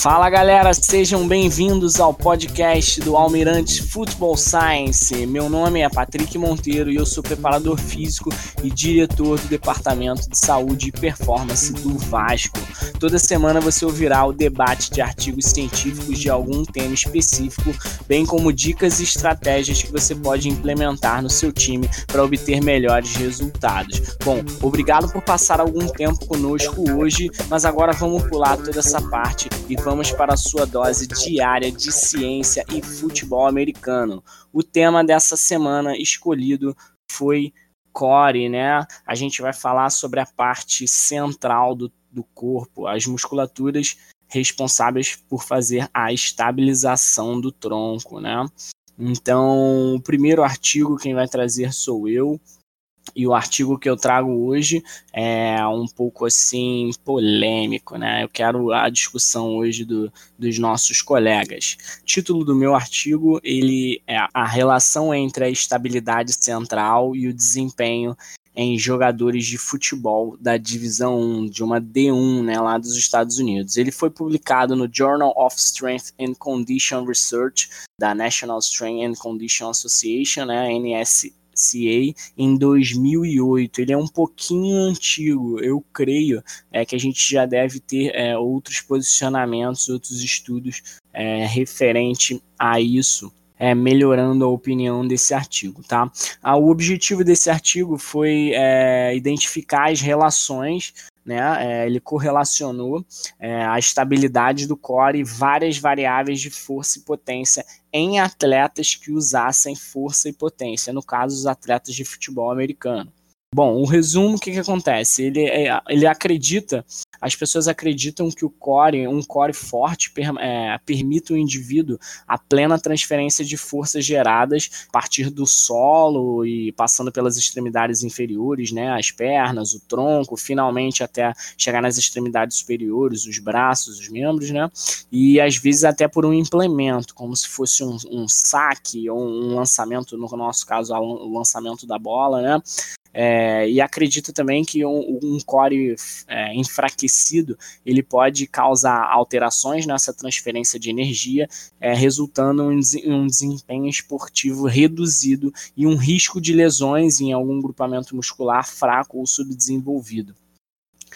Fala galera, sejam bem-vindos ao podcast do Almirante Football Science. Meu nome é Patrick Monteiro e eu sou preparador físico e diretor do Departamento de Saúde e Performance do Vasco. Toda semana você ouvirá o debate de artigos científicos de algum tema específico, bem como dicas e estratégias que você pode implementar no seu time para obter melhores resultados. Bom, obrigado por passar algum tempo conosco hoje, mas agora vamos pular toda essa parte e vamos para a sua dose diária de ciência e futebol americano. O tema dessa semana escolhido foi core, né? A gente vai falar sobre a parte central do, do corpo, as musculaturas responsáveis por fazer a estabilização do tronco, né? Então, o primeiro artigo quem vai trazer sou eu, e o artigo que eu trago hoje é um pouco assim polêmico, né? Eu quero a discussão hoje do, dos nossos colegas. Título do meu artigo ele é a relação entre a estabilidade central e o desempenho em jogadores de futebol da divisão 1, de uma D1, né, lá dos Estados Unidos. Ele foi publicado no Journal of Strength and Condition Research da National Strength and Condition Association, né, NS CA em 2008. Ele é um pouquinho antigo, eu creio é, que a gente já deve ter é, outros posicionamentos, outros estudos é, referente a isso. É, melhorando a opinião desse artigo, tá? Ah, o objetivo desse artigo foi é, identificar as relações né? É, ele correlacionou é, a estabilidade do core e várias variáveis de força e potência em atletas que usassem força e potência, no caso, os atletas de futebol americano. Bom, o resumo, o que, que acontece? Ele, é, ele acredita, as pessoas acreditam que o core, um core forte, per, é, permite ao indivíduo a plena transferência de forças geradas a partir do solo e passando pelas extremidades inferiores, né, as pernas, o tronco, finalmente até chegar nas extremidades superiores, os braços, os membros, né, e às vezes até por um implemento, como se fosse um, um saque ou um lançamento, no nosso caso, o lançamento da bola, né, é, e acredito também que um, um core é, enfraquecido ele pode causar alterações nessa transferência de energia, é, resultando em um desempenho esportivo reduzido e um risco de lesões em algum grupamento muscular fraco ou subdesenvolvido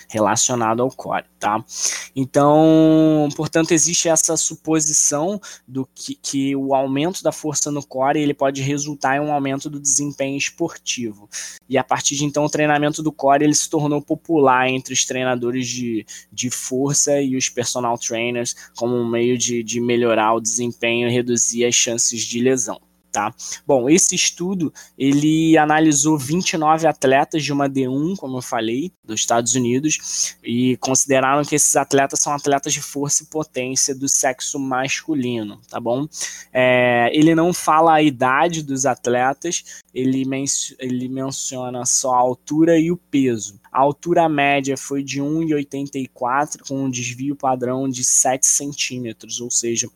relacionado ao core, tá? Então, portanto, existe essa suposição do que, que o aumento da força no core ele pode resultar em um aumento do desempenho esportivo. E a partir de então, o treinamento do core ele se tornou popular entre os treinadores de, de força e os personal trainers como um meio de, de melhorar o desempenho e reduzir as chances de lesão. Tá? Bom, esse estudo ele analisou 29 atletas de uma D1, como eu falei, dos Estados Unidos, e consideraram que esses atletas são atletas de força e potência do sexo masculino, tá bom? É, ele não fala a idade dos atletas, ele, men ele menciona só a altura e o peso. A altura média foi de 1,84 com um desvio padrão de 7 centímetros, ou seja,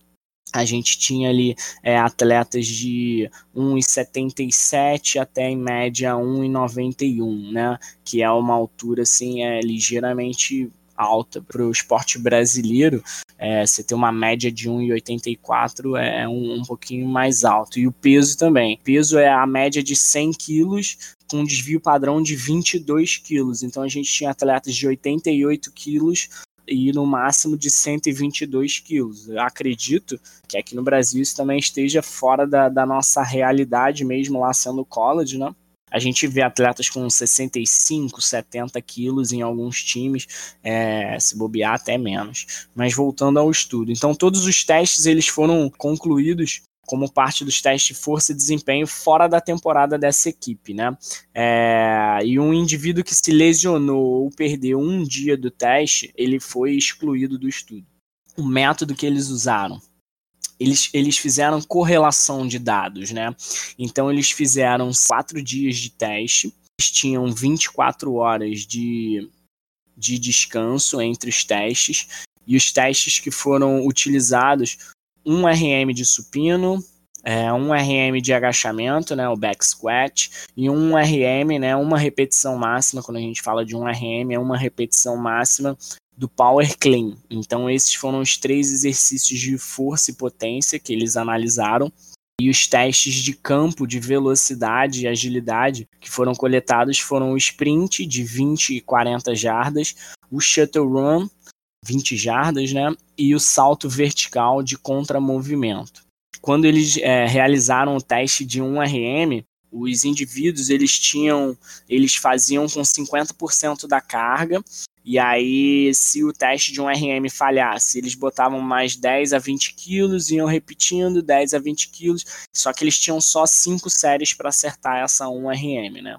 a gente tinha ali é, atletas de 1,77 até em média 1,91, né? Que é uma altura assim é ligeiramente alta para o esporte brasileiro. É, você ter uma média de 1,84 é um, um pouquinho mais alto. E o peso também. O peso é a média de 100 quilos com um desvio padrão de 22 quilos. Então a gente tinha atletas de 88 quilos e no máximo de 122 quilos. Eu acredito que aqui no Brasil isso também esteja fora da, da nossa realidade, mesmo lá sendo college, né? A gente vê atletas com 65, 70 quilos em alguns times, é, se bobear até menos. Mas voltando ao estudo, então todos os testes eles foram concluídos como parte dos testes de força e desempenho fora da temporada dessa equipe, né? É, e um indivíduo que se lesionou ou perdeu um dia do teste, ele foi excluído do estudo. O método que eles usaram, eles, eles fizeram correlação de dados, né? Então eles fizeram quatro dias de teste, eles tinham 24 horas de, de descanso entre os testes, e os testes que foram utilizados um RM de supino, é, um RM de agachamento, né, o back squat, e um RM, né, uma repetição máxima, quando a gente fala de um RM, é uma repetição máxima do Power Clean. Então, esses foram os três exercícios de força e potência que eles analisaram. E os testes de campo de velocidade e agilidade que foram coletados foram o sprint de 20 e 40 jardas, o shuttle run 20 jardas, né, e o salto vertical de contramovimento. Quando eles é, realizaram o teste de 1RM, os indivíduos eles tinham, eles faziam com 50% da carga e aí, se o teste de um RM falhasse, eles botavam mais 10 a 20 quilos, iam repetindo 10 a 20 quilos, só que eles tinham só 5 séries para acertar essa 1 RM, né?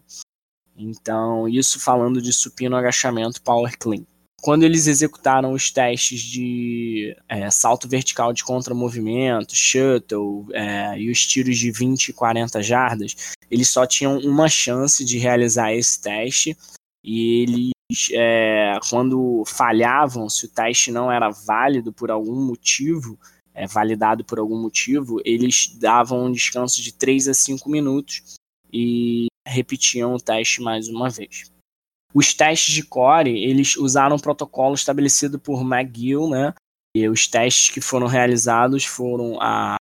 Então, isso falando de supino, agachamento, power clean. Quando eles executaram os testes de é, salto vertical de contramovimento, shuttle é, e os tiros de 20 e 40 jardas, eles só tinham uma chance de realizar esse teste e ele é, quando falhavam, se o teste não era válido por algum motivo, é, validado por algum motivo, eles davam um descanso de 3 a 5 minutos e repetiam o teste mais uma vez. Os testes de core, eles usaram um protocolo estabelecido por McGill, né? E os testes que foram realizados foram a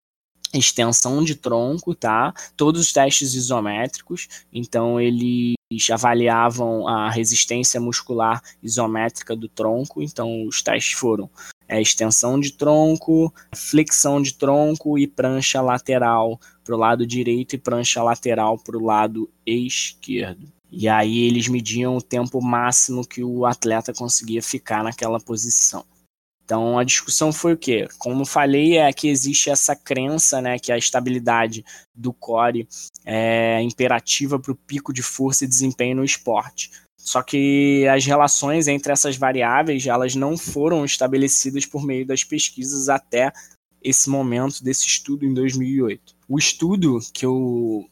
extensão de tronco, tá? Todos os testes isométricos, então eles avaliavam a resistência muscular isométrica do tronco, então os testes foram é, extensão de tronco, flexão de tronco e prancha lateral para o lado direito e prancha lateral para o lado esquerdo. E aí eles mediam o tempo máximo que o atleta conseguia ficar naquela posição. Então a discussão foi o quê? Como falei, é que existe essa crença, né, que a estabilidade do core é imperativa para o pico de força e desempenho no esporte. Só que as relações entre essas variáveis, elas não foram estabelecidas por meio das pesquisas até esse momento desse estudo em 2008. O estudo que eu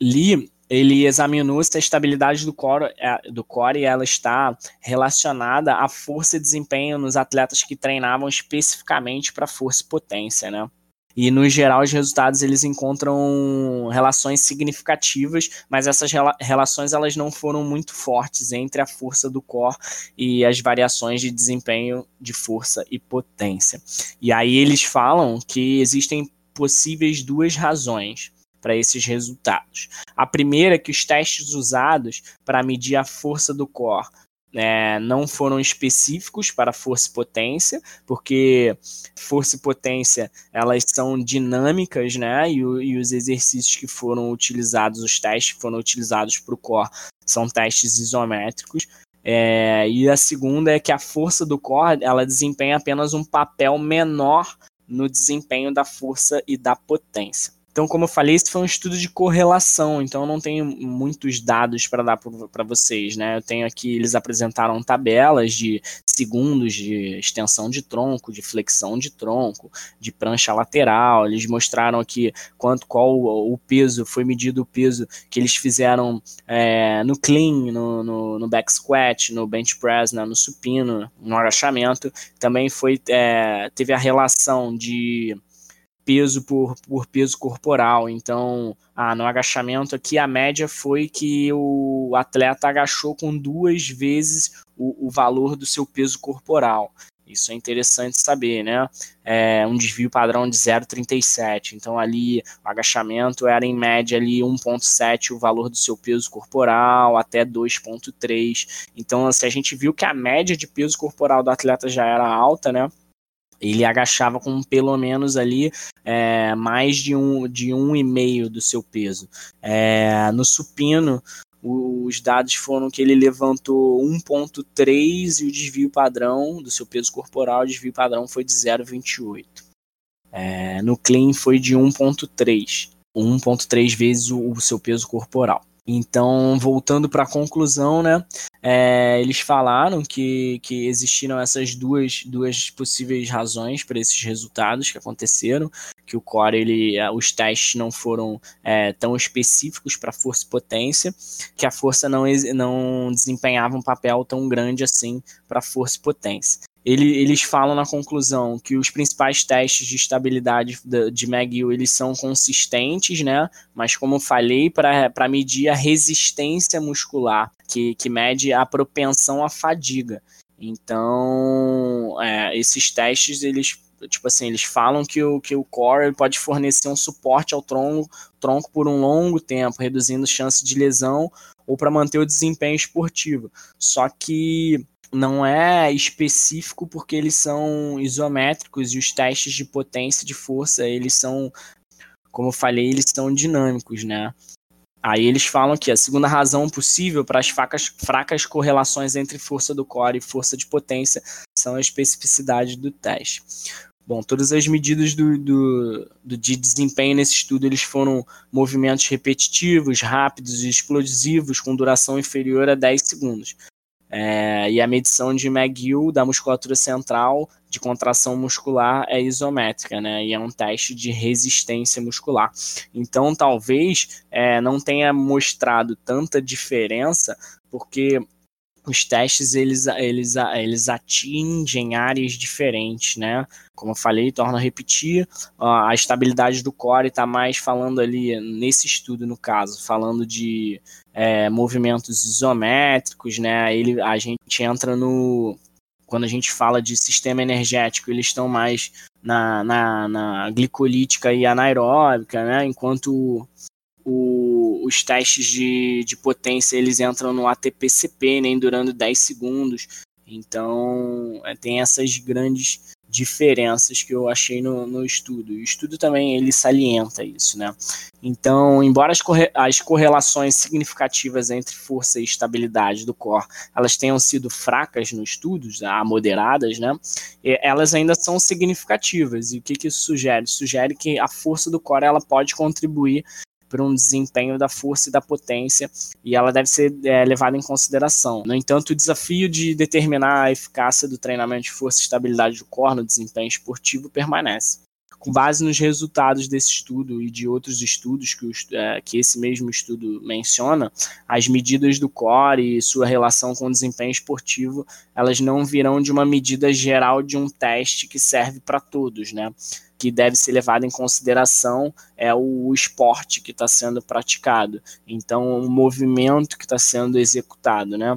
li ele examinou se a estabilidade do core, é, do core ela está relacionada à força e desempenho nos atletas que treinavam especificamente para força e potência, né? E no geral os resultados eles encontram relações significativas, mas essas rela relações elas não foram muito fortes entre a força do core e as variações de desempenho de força e potência. E aí eles falam que existem possíveis duas razões para esses resultados. A primeira é que os testes usados para medir a força do core é, não foram específicos para força e potência, porque força e potência elas são dinâmicas, né? E, e os exercícios que foram utilizados, os testes que foram utilizados para o core, são testes isométricos. É, e a segunda é que a força do core ela desempenha apenas um papel menor no desempenho da força e da potência. Então, como eu falei, esse foi um estudo de correlação, então eu não tenho muitos dados para dar para vocês, né? Eu tenho aqui, eles apresentaram tabelas de segundos de extensão de tronco, de flexão de tronco, de prancha lateral, eles mostraram aqui quanto, qual o peso, foi medido o peso que eles fizeram é, no clean, no, no, no, back squat, no bench press, né, no supino, no agachamento, também foi, é, teve a relação de peso por, por peso corporal. Então, ah, no agachamento aqui, a média foi que o atleta agachou com duas vezes o, o valor do seu peso corporal. Isso é interessante saber, né? É um desvio padrão de 0,37. Então, ali, o agachamento era em média ali 1,7 o valor do seu peso corporal, até 2,3. Então, se a gente viu que a média de peso corporal do atleta já era alta, né? Ele agachava com pelo menos ali é, mais de um, de um e meio do seu peso. É, no supino, os dados foram que ele levantou 1.3 e o desvio padrão do seu peso corporal, o desvio padrão foi de 0,28. É, no clean foi de 1.3, 1.3 vezes o, o seu peso corporal. Então, voltando para a conclusão, né, é, eles falaram que, que existiram essas duas, duas possíveis razões para esses resultados que aconteceram, que o core, ele, é, os testes não foram é, tão específicos para força e potência, que a força não, não desempenhava um papel tão grande assim para força e potência. Ele, eles falam na conclusão que os principais testes de estabilidade de McGill eles são consistentes, né? Mas como eu falei, para medir a resistência muscular, que, que mede a propensão à fadiga. Então, é, esses testes, eles tipo assim, eles falam que o, que o core pode fornecer um suporte ao tronco, tronco por um longo tempo, reduzindo chance de lesão ou para manter o desempenho esportivo. Só que não é específico porque eles são isométricos e os testes de potência de força, eles são, como eu falei, eles são dinâmicos, né? Aí eles falam que a segunda razão possível para as fracas, fracas correlações entre força do core e força de potência são a especificidade do teste. Bom, todas as medidas do, do, do, de desempenho nesse estudo eles foram movimentos repetitivos, rápidos e explosivos com duração inferior a 10 segundos. É, e a medição de McGill da musculatura central de contração muscular é isométrica, né? E é um teste de resistência muscular. Então, talvez é, não tenha mostrado tanta diferença, porque os testes eles, eles, eles atingem áreas diferentes, né? Como eu falei, torna a repetir, a estabilidade do core está mais falando ali, nesse estudo no caso, falando de é, movimentos isométricos, né? Ele, a gente entra no. Quando a gente fala de sistema energético, eles estão mais na, na, na glicolítica e anaeróbica, né? Enquanto o, os testes de, de potência eles entram no ATP-CP, nem durando 10 segundos. Então, é, tem essas grandes diferenças que eu achei no, no estudo. O estudo também ele salienta isso, né? Então, embora as, corre as correlações significativas entre força e estabilidade do core elas tenham sido fracas no estudo, já moderadas, né? Elas ainda são significativas. E o que, que isso sugere? Sugere que a força do core ela pode contribuir para um desempenho da força e da potência, e ela deve ser é, levada em consideração. No entanto, o desafio de determinar a eficácia do treinamento de força e estabilidade do core no desempenho esportivo permanece. Com base nos resultados desse estudo e de outros estudos que, o, é, que esse mesmo estudo menciona, as medidas do core e sua relação com o desempenho esportivo, elas não virão de uma medida geral de um teste que serve para todos, né? Que deve ser levado em consideração é o esporte que está sendo praticado, então o movimento que está sendo executado, né?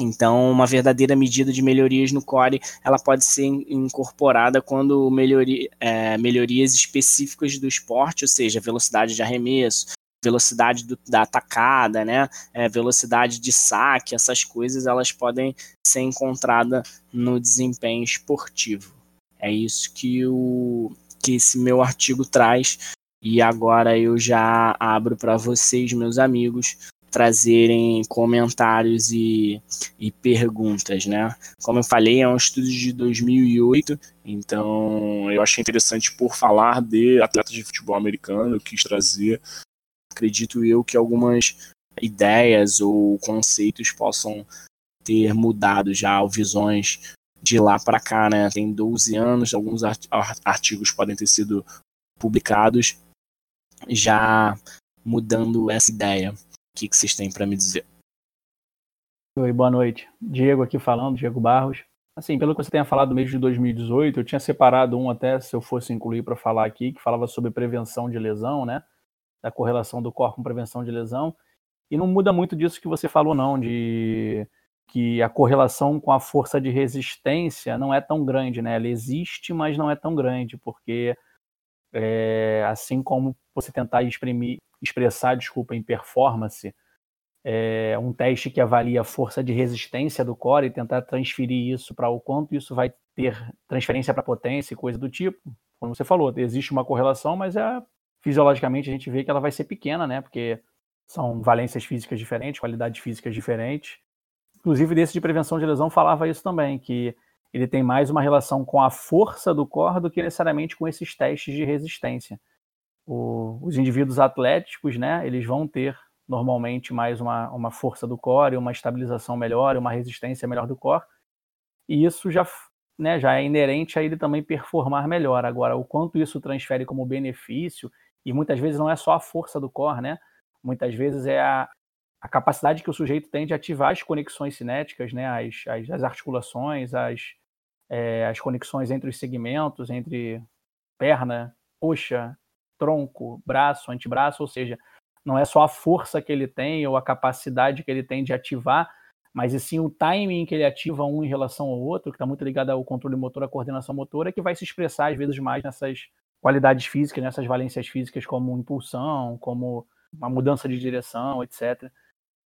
Então, uma verdadeira medida de melhorias no core, ela pode ser incorporada quando melhoria, é, melhorias específicas do esporte, ou seja, velocidade de arremesso, velocidade do, da atacada, né, é, velocidade de saque, essas coisas, elas podem ser encontradas no desempenho esportivo. É isso que o, que esse meu artigo traz. E agora eu já abro para vocês, meus amigos, trazerem comentários e, e perguntas, né? Como eu falei, é um estudo de 2008, então eu achei interessante por falar de atletas de futebol americano, eu quis trazer, acredito eu, que algumas ideias ou conceitos possam ter mudado já, ou visões de lá para cá, né? Tem 12 anos, alguns artigos podem ter sido publicados já mudando essa ideia. O que, que vocês têm para me dizer? Oi, boa noite. Diego aqui falando, Diego Barros. Assim, pelo que você tenha falado do mês de 2018, eu tinha separado um até, se eu fosse incluir para falar aqui, que falava sobre prevenção de lesão, né? Da correlação do corpo com prevenção de lesão. E não muda muito disso que você falou, não, de que a correlação com a força de resistência não é tão grande, né? Ela existe, mas não é tão grande, porque é, assim como você tentar exprimir, expressar, desculpa, em performance, é, um teste que avalia a força de resistência do core e tentar transferir isso para o quanto isso vai ter transferência para potência e coisa do tipo. Como você falou, existe uma correlação, mas é, fisiologicamente a gente vê que ela vai ser pequena, né? Porque são valências físicas diferentes, qualidades físicas diferentes inclusive desse de prevenção de lesão falava isso também, que ele tem mais uma relação com a força do core do que necessariamente com esses testes de resistência. O, os indivíduos atléticos, né, eles vão ter normalmente mais uma, uma força do core, uma estabilização melhor, uma resistência melhor do core, e isso já, né, já é inerente a ele também performar melhor. Agora, o quanto isso transfere como benefício, e muitas vezes não é só a força do core, né, muitas vezes é a, a capacidade que o sujeito tem de ativar as conexões cinéticas, né, as, as, as articulações, as, é, as conexões entre os segmentos, entre perna, coxa, tronco, braço, antebraço, ou seja, não é só a força que ele tem ou a capacidade que ele tem de ativar, mas e sim o timing que ele ativa um em relação ao outro, que está muito ligado ao controle motor, à coordenação motora, que vai se expressar às vezes mais nessas qualidades físicas, nessas valências físicas como impulsão, como uma mudança de direção, etc.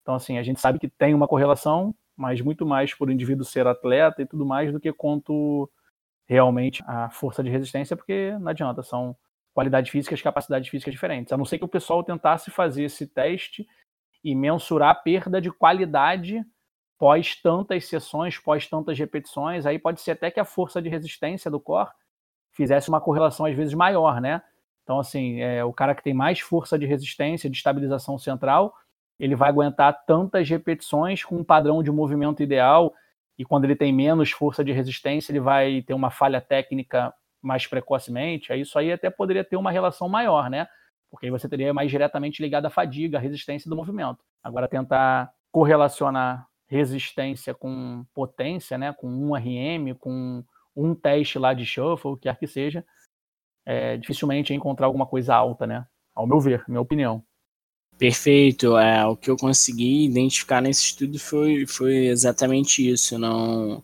Então, assim, a gente sabe que tem uma correlação, mas muito mais por o indivíduo ser atleta e tudo mais do que quanto realmente a força de resistência, porque não adianta, são qualidades físicas, capacidades físicas diferentes. A não ser que o pessoal tentasse fazer esse teste e mensurar a perda de qualidade pós tantas sessões, pós tantas repetições, aí pode ser até que a força de resistência do core fizesse uma correlação às vezes maior, né? Então, assim, é, o cara que tem mais força de resistência, de estabilização central, ele vai aguentar tantas repetições com um padrão de movimento ideal, e quando ele tem menos força de resistência, ele vai ter uma falha técnica mais precocemente. Aí isso aí até poderia ter uma relação maior, né? Porque aí você teria mais diretamente ligado à fadiga, à resistência do movimento. Agora, tentar correlacionar resistência com potência, né? Com um RM, com um teste lá de shuffle, o que quer que seja, é, dificilmente encontrar alguma coisa alta, né? Ao meu ver, minha opinião. Perfeito. É, o que eu consegui identificar nesse estudo foi, foi exatamente isso. Não,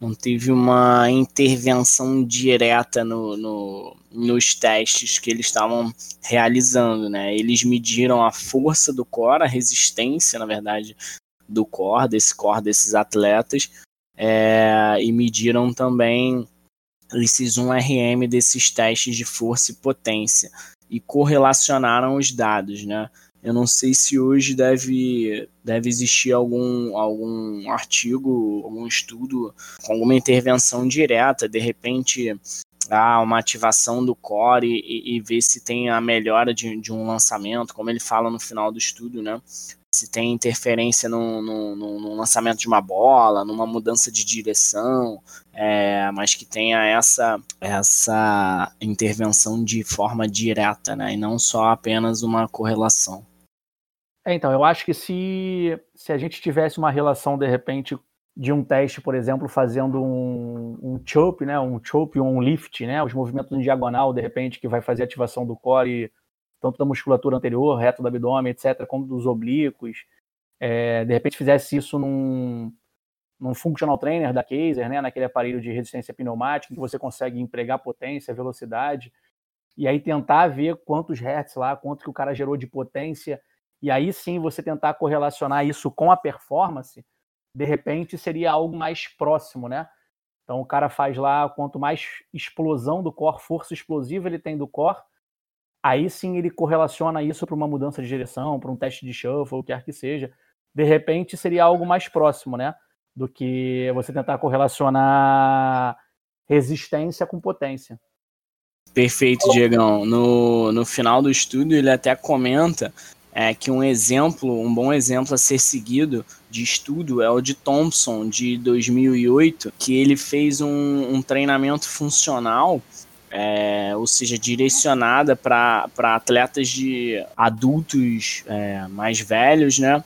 não teve uma intervenção direta no, no, nos testes que eles estavam realizando. Né? Eles mediram a força do core, a resistência, na verdade, do core, desse core desses atletas, é, e mediram também esses 1RM desses testes de força e potência e correlacionaram os dados, né? Eu não sei se hoje deve, deve existir algum, algum artigo, algum estudo alguma intervenção direta, de repente há uma ativação do core e, e ver se tem a melhora de, de um lançamento, como ele fala no final do estudo, né? se tem interferência no, no, no, lançamento de uma bola, numa mudança de direção, é, mas que tenha essa, essa intervenção de forma direta, né, e não só apenas uma correlação. É, então, eu acho que se, se a gente tivesse uma relação, de repente, de um teste, por exemplo, fazendo um, um chope, né, um chope um lift, né, os movimentos em diagonal, de repente, que vai fazer ativação do core, tanto da musculatura anterior, reto do abdômen, etc., como dos oblíquos, é, de repente fizesse isso num, num functional trainer da Kaiser, né, naquele aparelho de resistência pneumática, que você consegue empregar potência, velocidade, e aí tentar ver quantos hertz lá, quanto que o cara gerou de potência e aí sim você tentar correlacionar isso com a performance, de repente seria algo mais próximo, né? Então o cara faz lá, quanto mais explosão do core, força explosiva ele tem do core, aí sim ele correlaciona isso para uma mudança de direção, para um teste de shuffle, o que quer que seja. De repente seria algo mais próximo, né? Do que você tentar correlacionar resistência com potência. Perfeito, Diegão. No, no final do estudo, ele até comenta é, que um exemplo, um bom exemplo a ser seguido de estudo é o de Thompson, de 2008, que ele fez um, um treinamento funcional, é, ou seja, direcionada para atletas de adultos é, mais velhos, né?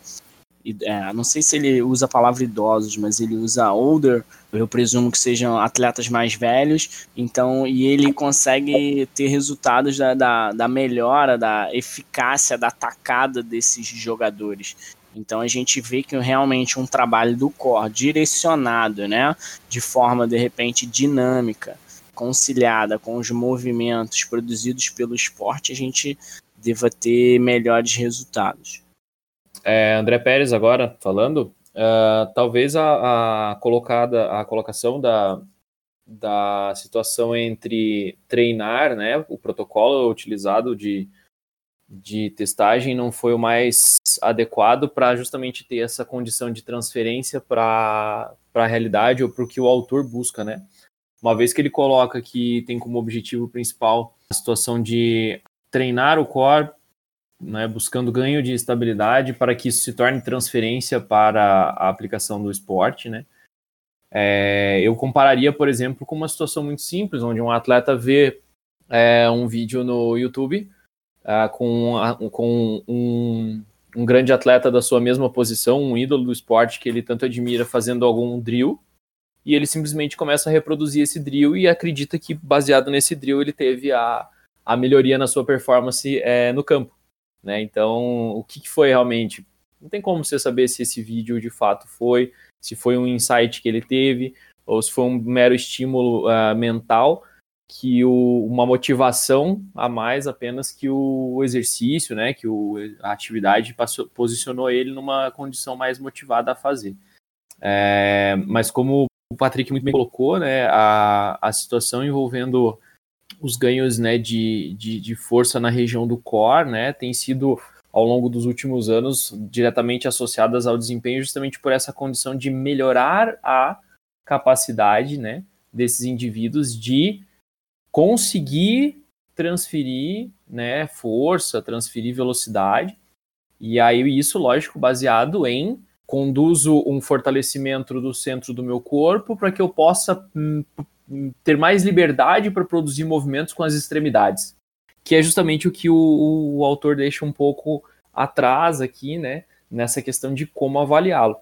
É, não sei se ele usa a palavra idosos, mas ele usa older, eu presumo que sejam atletas mais velhos, então, e ele consegue ter resultados da, da, da melhora, da eficácia, da atacada desses jogadores. Então a gente vê que realmente um trabalho do core direcionado, né, de forma de repente dinâmica, conciliada com os movimentos produzidos pelo esporte, a gente deva ter melhores resultados é, André Pérez agora falando, uh, talvez a, a, colocada, a colocação da, da situação entre treinar, né, o protocolo utilizado de, de testagem não foi o mais adequado para justamente ter essa condição de transferência para a realidade ou para o que o autor busca, né? Uma vez que ele coloca que tem como objetivo principal a situação de treinar o core né, buscando ganho de estabilidade para que isso se torne transferência para a aplicação do esporte, né? É, eu compararia, por exemplo, com uma situação muito simples, onde um atleta vê é, um vídeo no YouTube é, com, com um, um, grande atleta da sua mesma posição, um ídolo do esporte que ele tanto admira fazendo algum drill, e ele simplesmente começa a reproduzir esse drill e acredita que, baseado nesse drill, ele teve a, a melhoria na sua performance é, no campo. Né? Então, o que, que foi realmente? Não tem como você saber se esse vídeo de fato foi, se foi um insight que ele teve, ou se foi um mero estímulo uh, mental, que o, uma motivação a mais apenas que o exercício, né, que o, a atividade passou, posicionou ele numa condição mais motivada a fazer. É, mas como o Patrick muito bem colocou, né, a, a situação envolvendo os ganhos né, de, de, de, força na região do core né, tem sido, ao longo dos últimos anos, diretamente associadas ao desempenho, justamente por essa condição de melhorar a capacidade né, desses indivíduos de conseguir transferir né, força, transferir velocidade. E aí, isso, lógico, baseado em conduzo um fortalecimento do centro do meu corpo para que eu possa hum, ter mais liberdade para produzir movimentos com as extremidades, que é justamente o que o, o autor deixa um pouco atrás aqui, né, nessa questão de como avaliá-lo.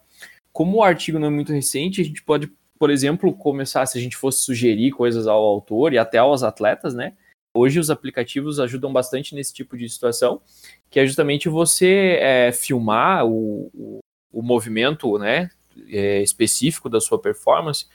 Como o artigo não é muito recente, a gente pode, por exemplo, começar, se a gente fosse sugerir coisas ao autor e até aos atletas, né, Hoje os aplicativos ajudam bastante nesse tipo de situação, que é justamente você é, filmar o, o, o movimento né, é, específico da sua performance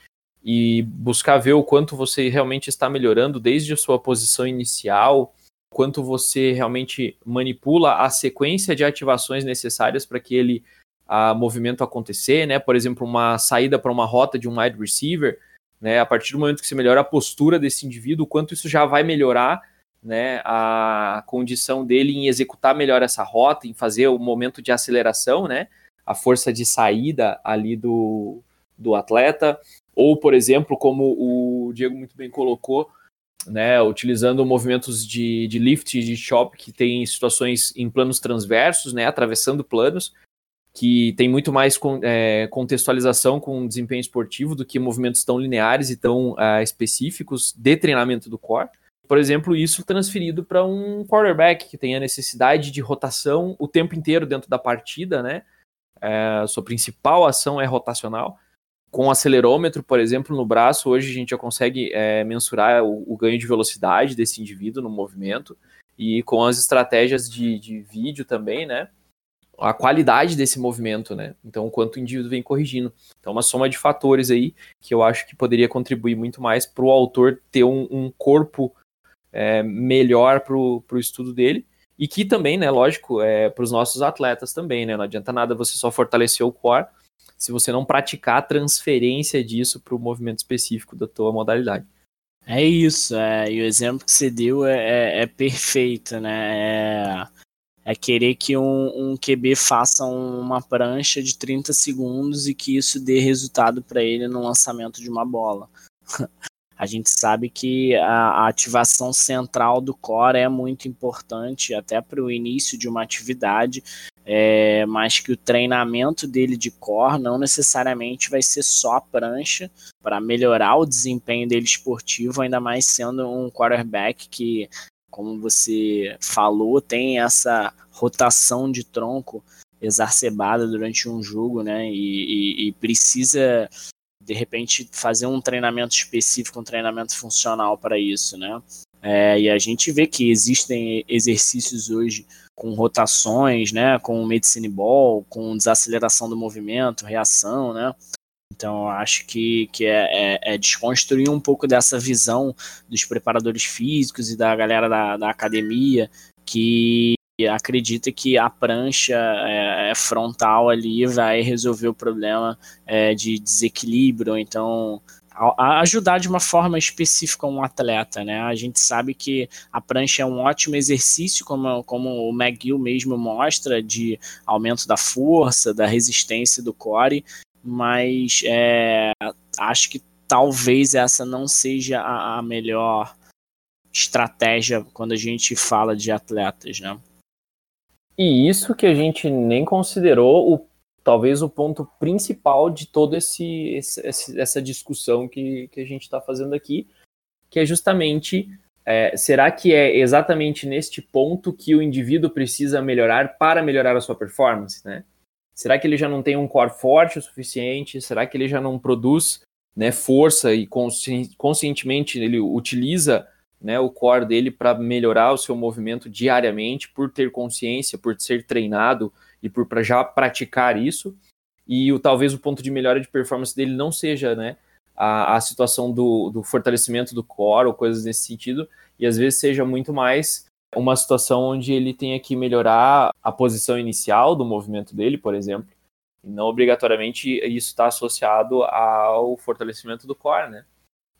e buscar ver o quanto você realmente está melhorando desde a sua posição inicial, quanto você realmente manipula a sequência de ativações necessárias para que ele a movimento acontecer, né? Por exemplo, uma saída para uma rota de um wide receiver, né? A partir do momento que você melhora a postura desse indivíduo, o quanto isso já vai melhorar, né? A condição dele em executar melhor essa rota, em fazer o momento de aceleração, né? a força de saída ali do, do atleta, ou, por exemplo, como o Diego muito bem colocou, né, utilizando movimentos de, de lift e de chop que tem situações em planos transversos, né, atravessando planos, que tem muito mais con, é, contextualização com o desempenho esportivo do que movimentos tão lineares e tão uh, específicos de treinamento do core. Por exemplo, isso transferido para um quarterback que tem a necessidade de rotação o tempo inteiro dentro da partida, né? é, sua principal ação é rotacional. Com acelerômetro, por exemplo, no braço, hoje a gente já consegue é, mensurar o, o, ganho de velocidade desse indivíduo no movimento. E com as estratégias de, de vídeo também, né? A qualidade desse movimento, né? Então, o quanto o indivíduo vem corrigindo. Então, uma soma de fatores aí que eu acho que poderia contribuir muito mais para o autor ter um, um corpo é, melhor para o estudo dele e que também, né, lógico, é para os nossos atletas também, né? Não adianta nada você só fortalecer o core se você não praticar a transferência disso para o movimento específico da tua modalidade. É isso, é, e o exemplo que você deu é, é, é perfeito, né? É, é querer que um, um, QB faça uma prancha de 30 segundos e que isso dê resultado para ele no lançamento de uma bola. A gente sabe que a, a ativação central do core é muito importante até para o início de uma atividade, é, mas que o treinamento dele de core não necessariamente vai ser só a prancha para melhorar o desempenho dele esportivo, ainda mais sendo um quarterback que, como você falou, tem essa rotação de tronco exacerbada durante um jogo, né? E, e, e precisa de repente fazer um treinamento específico, um treinamento funcional para isso, né? É, e a gente vê que existem exercícios hoje com rotações, né, com medicine ball, com desaceleração do movimento, reação, né? Então, acho que, que é, é, é, desconstruir um pouco dessa visão dos preparadores físicos e da galera da, da academia que acredita que a prancha é, é, frontal ali vai resolver o problema é, de desequilíbrio, então a, ajudar de uma forma específica um atleta, né? A gente sabe que a prancha é um ótimo exercício, como, como o McGill mesmo mostra, de aumento da força, da resistência do core, mas é, acho que talvez essa não seja a, a melhor estratégia quando a gente fala de atletas, né? E isso que a gente nem considerou o talvez o ponto principal de toda esse, esse, essa discussão que, que a gente está fazendo aqui, que é justamente é, será que é exatamente neste ponto que o indivíduo precisa melhorar para melhorar a sua performance, né? Será que ele já não tem um core forte o suficiente? Será que ele já não produz né, força e consci conscientemente ele utiliza né, o core dele para melhorar o seu movimento diariamente, por ter consciência, por ser treinado e por já praticar isso. E o, talvez o ponto de melhora de performance dele não seja né, a, a situação do, do fortalecimento do core ou coisas nesse sentido, e às vezes seja muito mais uma situação onde ele tenha que melhorar a posição inicial do movimento dele, por exemplo, e não obrigatoriamente isso está associado ao fortalecimento do core, né?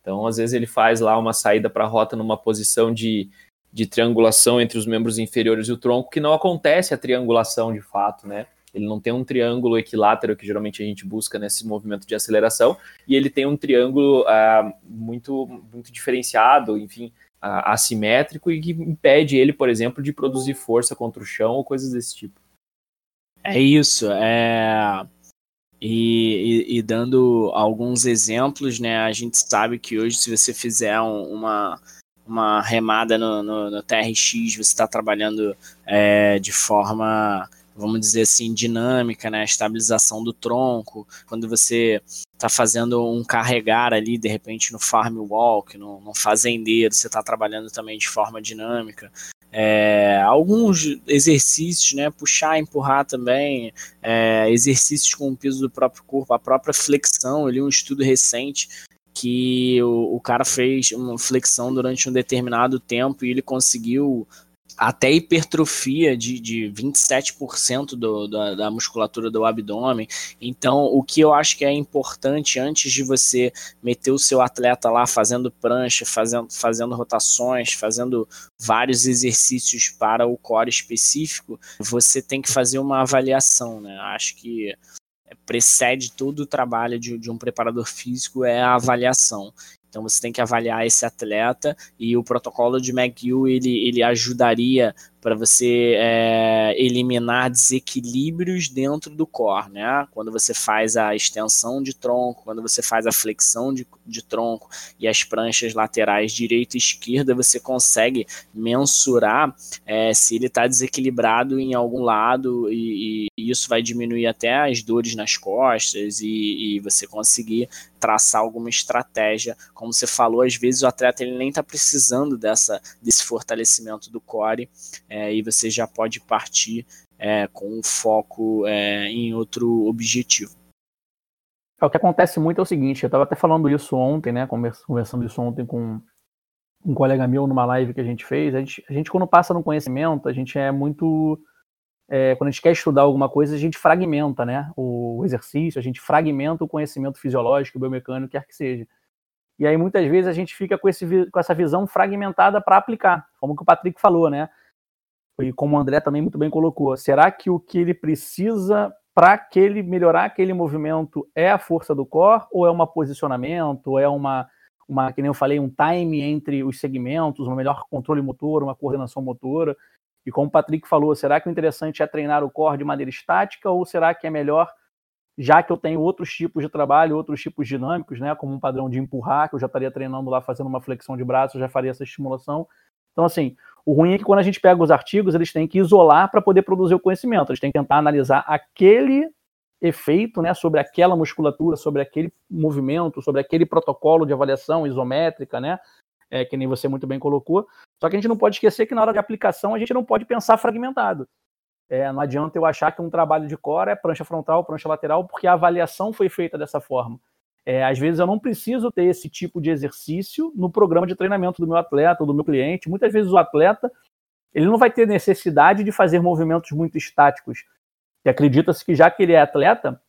Então, às vezes ele faz lá uma saída para a rota numa posição de, de triangulação entre os membros inferiores e o tronco, que não acontece a triangulação de fato, né? Ele não tem um triângulo equilátero que geralmente a gente busca nesse movimento de aceleração, e ele tem um triângulo uh, muito, muito diferenciado, enfim, assimétrico e que impede ele, por exemplo, de produzir força contra o chão ou coisas desse tipo. É isso. É... E, e, e, dando alguns exemplos, né? A gente sabe que hoje, se você fizer um, uma, uma remada no, no, no TRX, você está trabalhando é, de forma, vamos dizer assim, dinâmica, né? A estabilização do tronco. Quando você está fazendo um carregar ali, de repente, no farm walk, no, no fazendeiro, você está trabalhando também de forma dinâmica é, alguns exercícios, né, puxar, empurrar também, é, exercícios com o peso do próprio corpo, a própria flexão, ali um estudo recente que o, o cara fez uma flexão durante um determinado tempo e ele conseguiu até hipertrofia de, de 27% do, da, da musculatura do abdômen. Então, o que eu acho que é importante antes de você meter o seu atleta lá fazendo prancha, fazendo, fazendo rotações, fazendo vários exercícios para o core específico, você tem que fazer uma avaliação, né? Acho que precede todo o trabalho de, de um preparador físico é a avaliação. Então você tem que avaliar esse atleta e o protocolo de McGill ele, ele ajudaria para você é, eliminar desequilíbrios dentro do core, né? Quando você faz a extensão de tronco, quando você faz a flexão de, de tronco e as pranchas laterais direita e esquerda, você consegue mensurar é, se ele está desequilibrado em algum lado e, e, isso vai diminuir até as dores nas costas e, e você conseguir traçar alguma estratégia. Como você falou, às vezes o atleta ele nem está precisando dessa, desse fortalecimento do core é, e você já pode partir é, com um foco é, em outro objetivo. É, o que acontece muito é o seguinte, eu estava até falando isso ontem, né, conversando isso ontem com um colega meu numa live que a gente fez, a gente, a gente quando passa no conhecimento, a gente é muito é, quando a gente quer estudar alguma coisa, a gente fragmenta né, o exercício, a gente fragmenta o conhecimento fisiológico, biomecânico, quer que seja. E aí muitas vezes a gente fica com, esse, com essa visão fragmentada para aplicar, como que o Patrick falou, né? E como o André também muito bem colocou, será que o que ele precisa para aquele melhorar aquele movimento é a força do core ou é um posicionamento, é uma uma que nem eu falei, um time entre os segmentos, um melhor controle motor, uma coordenação motora. E como o Patrick falou, será que o interessante é treinar o core de maneira estática ou será que é melhor, já que eu tenho outros tipos de trabalho, outros tipos dinâmicos, né, como um padrão de empurrar, que eu já estaria treinando lá fazendo uma flexão de braço, já faria essa estimulação. Então, assim, o ruim é que quando a gente pega os artigos, eles têm que isolar para poder produzir o conhecimento. Eles têm que tentar analisar aquele efeito né, sobre aquela musculatura, sobre aquele movimento, sobre aquele protocolo de avaliação isométrica, né? é, que nem você muito bem colocou. Só que a gente não pode esquecer que na hora de aplicação a gente não pode pensar fragmentado. É, não adianta eu achar que um trabalho de core é prancha frontal, prancha lateral, porque a avaliação foi feita dessa forma. É, às vezes eu não preciso ter esse tipo de exercício no programa de treinamento do meu atleta ou do meu cliente. Muitas vezes o atleta ele não vai ter necessidade de fazer movimentos muito estáticos. E acredita-se que já que ele é atleta,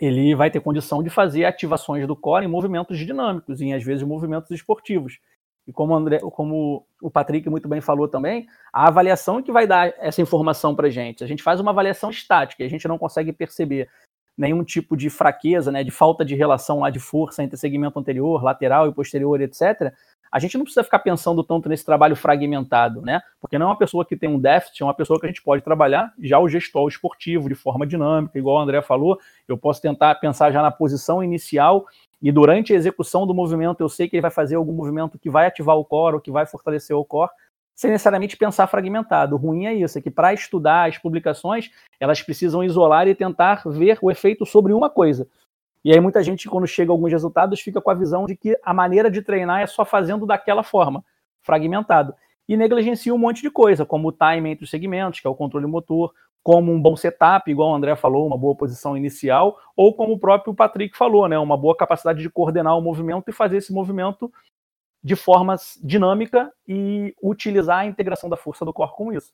ele vai ter condição de fazer ativações do core em movimentos dinâmicos, em às vezes movimentos esportivos. E como, André, como o Patrick muito bem falou também, a avaliação é que vai dar essa informação para a gente. A gente faz uma avaliação estática, a gente não consegue perceber nenhum tipo de fraqueza, né, de falta de relação lá de força entre segmento anterior, lateral e posterior, etc. A gente não precisa ficar pensando tanto nesse trabalho fragmentado, né? Porque não é uma pessoa que tem um déficit, é uma pessoa que a gente pode trabalhar já o gestual esportivo de forma dinâmica, igual o André falou. Eu posso tentar pensar já na posição inicial e durante a execução do movimento eu sei que ele vai fazer algum movimento que vai ativar o core ou que vai fortalecer o core, sem necessariamente pensar fragmentado. O ruim é isso, é que para estudar as publicações, elas precisam isolar e tentar ver o efeito sobre uma coisa. E aí muita gente, quando chega a alguns resultados, fica com a visão de que a maneira de treinar é só fazendo daquela forma, fragmentado. E negligencia um monte de coisa, como o time entre os segmentos, que é o controle motor, como um bom setup, igual o André falou, uma boa posição inicial, ou como o próprio Patrick falou, né, uma boa capacidade de coordenar o movimento e fazer esse movimento de forma dinâmica e utilizar a integração da força do corpo com isso.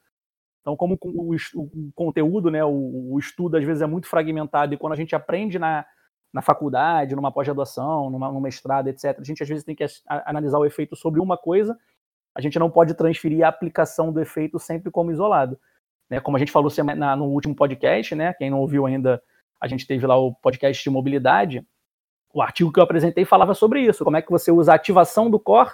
Então, como o, o conteúdo, né, o, o, estudo às vezes é muito fragmentado e quando a gente aprende na, na faculdade, numa pós-graduação, numa, numa mestrado, etc., a gente às vezes tem que analisar o efeito sobre uma coisa, a gente não pode transferir a aplicação do efeito sempre como isolado. Né? Como a gente falou no último podcast, né? quem não ouviu ainda, a gente teve lá o podcast de mobilidade, o artigo que eu apresentei falava sobre isso, como é que você usa a ativação do core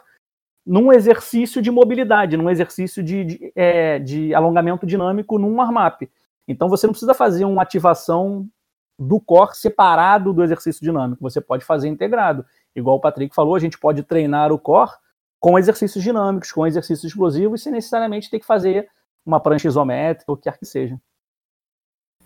num exercício de mobilidade, num exercício de, de, é, de alongamento dinâmico num warm-up. Então você não precisa fazer uma ativação do core separado do exercício dinâmico, você pode fazer integrado. Igual o Patrick falou, a gente pode treinar o core com exercícios dinâmicos, com exercícios explosivos, sem necessariamente ter que fazer uma prancha isométrica, ou o que quer que seja.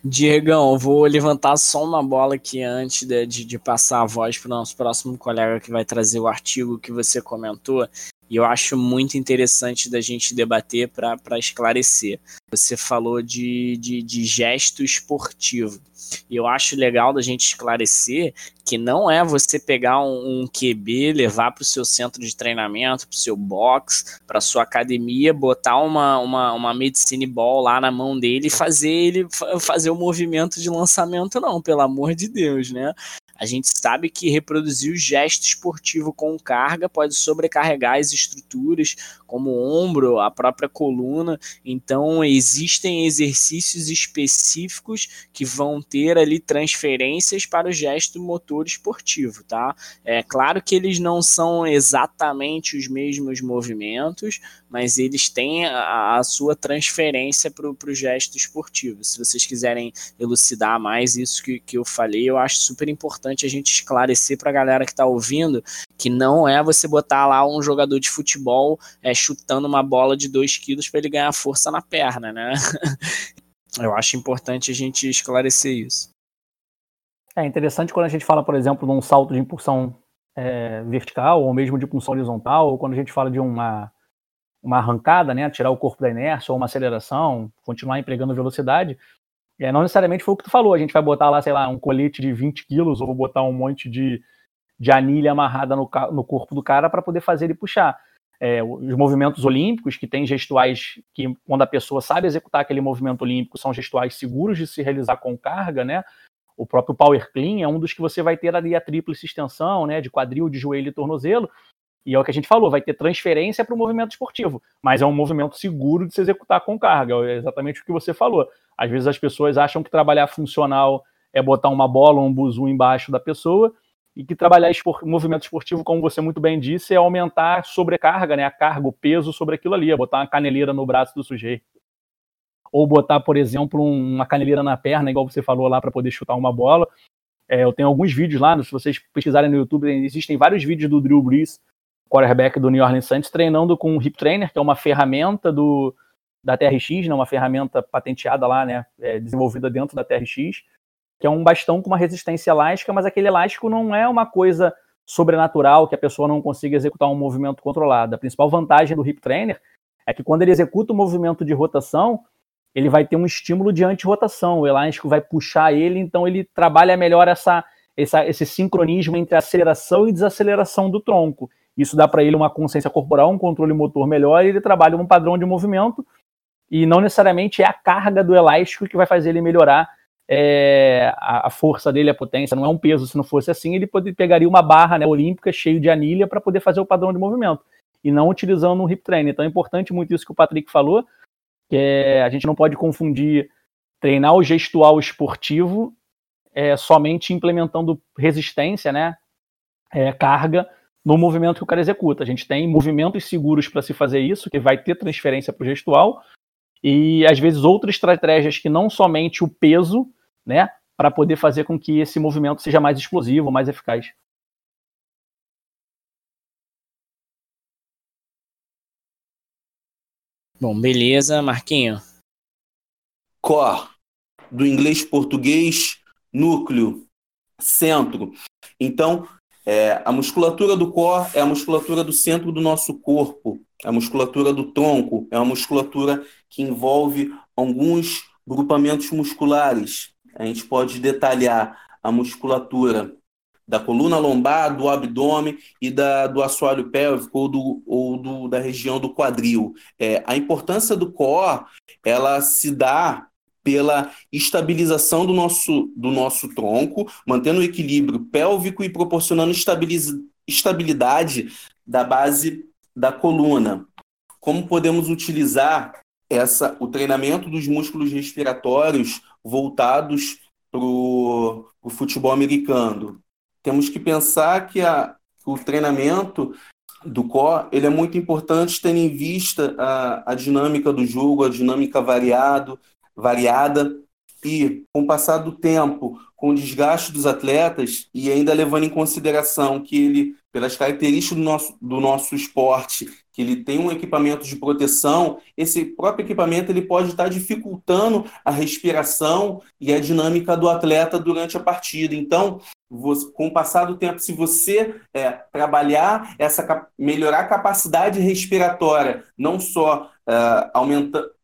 Diegão, vou levantar só uma bola aqui antes de, de, de passar a voz para o nosso próximo colega que vai trazer o artigo que você comentou. E eu acho muito interessante da gente debater para esclarecer. Você falou de, de, de gesto esportivo. E eu acho legal da gente esclarecer que não é você pegar um, um QB, levar para o seu centro de treinamento, para o seu box, para sua academia, botar uma, uma, uma medicine ball lá na mão dele e fazer ele fazer o movimento de lançamento, não, pelo amor de Deus, né? A gente sabe que reproduzir o gesto esportivo com carga pode sobrecarregar as estruturas, como o ombro, a própria coluna. Então, existem exercícios específicos que vão ter ali transferências para o gesto motor esportivo, tá? É claro que eles não são exatamente os mesmos movimentos, mas eles têm a, a sua transferência para o gesto esportivo. Se vocês quiserem elucidar mais isso que, que eu falei, eu acho super importante a gente esclarecer para a galera que está ouvindo que não é você botar lá um jogador de futebol é, chutando uma bola de 2 quilos para ele ganhar força na perna, né? eu acho importante a gente esclarecer isso. É interessante quando a gente fala, por exemplo, de um salto de impulsão é, vertical ou mesmo de impulsão horizontal, ou quando a gente fala de uma uma arrancada, né, tirar o corpo da inércia ou uma aceleração, continuar empregando velocidade, é, não necessariamente foi o que tu falou, a gente vai botar lá, sei lá, um colete de 20 quilos ou botar um monte de, de anilha amarrada no, no corpo do cara para poder fazer ele puxar. É, os movimentos olímpicos, que tem gestuais que, quando a pessoa sabe executar aquele movimento olímpico, são gestuais seguros de se realizar com carga, né? O próprio Power Clean é um dos que você vai ter ali a tríplice extensão, né? De quadril, de joelho e tornozelo, e é o que a gente falou, vai ter transferência para o movimento esportivo, mas é um movimento seguro de se executar com carga, é exatamente o que você falou. Às vezes as pessoas acham que trabalhar funcional é botar uma bola ou um buzu embaixo da pessoa, e que trabalhar espor movimento esportivo, como você muito bem disse, é aumentar a sobrecarga, né, a carga, o peso sobre aquilo ali, é botar uma caneleira no braço do sujeito. Ou botar, por exemplo, uma caneleira na perna, igual você falou lá, para poder chutar uma bola. É, eu tenho alguns vídeos lá, se vocês pesquisarem no YouTube, existem vários vídeos do Drew Brees quarterback do New Orleans Saints, treinando com o Hip Trainer, que é uma ferramenta do, da TRX, né, uma ferramenta patenteada lá, né, é, desenvolvida dentro da TRX, que é um bastão com uma resistência elástica, mas aquele elástico não é uma coisa sobrenatural que a pessoa não consiga executar um movimento controlado. A principal vantagem do Hip Trainer é que quando ele executa o um movimento de rotação, ele vai ter um estímulo de anti-rotação, o elástico vai puxar ele, então ele trabalha melhor essa, essa, esse sincronismo entre aceleração e desaceleração do tronco. Isso dá para ele uma consciência corporal, um controle motor melhor e ele trabalha um padrão de movimento e não necessariamente é a carga do elástico que vai fazer ele melhorar é, a, a, força dele, a potência. Não é um peso, se não fosse assim, ele poderia, pegaria uma barra né, olímpica cheia de anilha para poder fazer o padrão de movimento e não utilizando um hip trainer. Então é importante muito isso que o Patrick falou, que é, a gente não pode confundir treinar o gestual esportivo é, somente implementando resistência, né, é, carga, no movimento que o cara executa. A gente tem movimentos seguros para se fazer isso, que vai ter transferência para o gestual, e às vezes outras estratégias que não somente o peso, né, para poder fazer com que esse movimento seja mais explosivo, mais eficaz. Bom, beleza, Marquinho. Core, do inglês português, núcleo, centro. Então, é, a musculatura do core é a musculatura do centro do nosso corpo. A musculatura do tronco é uma musculatura que envolve alguns grupamentos musculares. A gente pode detalhar a musculatura da coluna lombar, do abdômen e da, do assoalho pélvico ou, do, ou do, da região do quadril. É, a importância do core, ela se dá pela estabilização do nosso, do nosso tronco, mantendo o equilíbrio pélvico e proporcionando estabilidade da base da coluna. Como podemos utilizar essa, o treinamento dos músculos respiratórios voltados para o futebol americano? Temos que pensar que a, o treinamento do core ele é muito importante tendo em vista a, a dinâmica do jogo, a dinâmica variado, variada e, com o passar do tempo, com o desgaste dos atletas e ainda levando em consideração que ele, pelas características do nosso, do nosso esporte, que ele tem um equipamento de proteção, esse próprio equipamento ele pode estar dificultando a respiração e a dinâmica do atleta durante a partida. Então, com o passar do tempo, se você é, trabalhar essa melhorar a capacidade respiratória, não só é,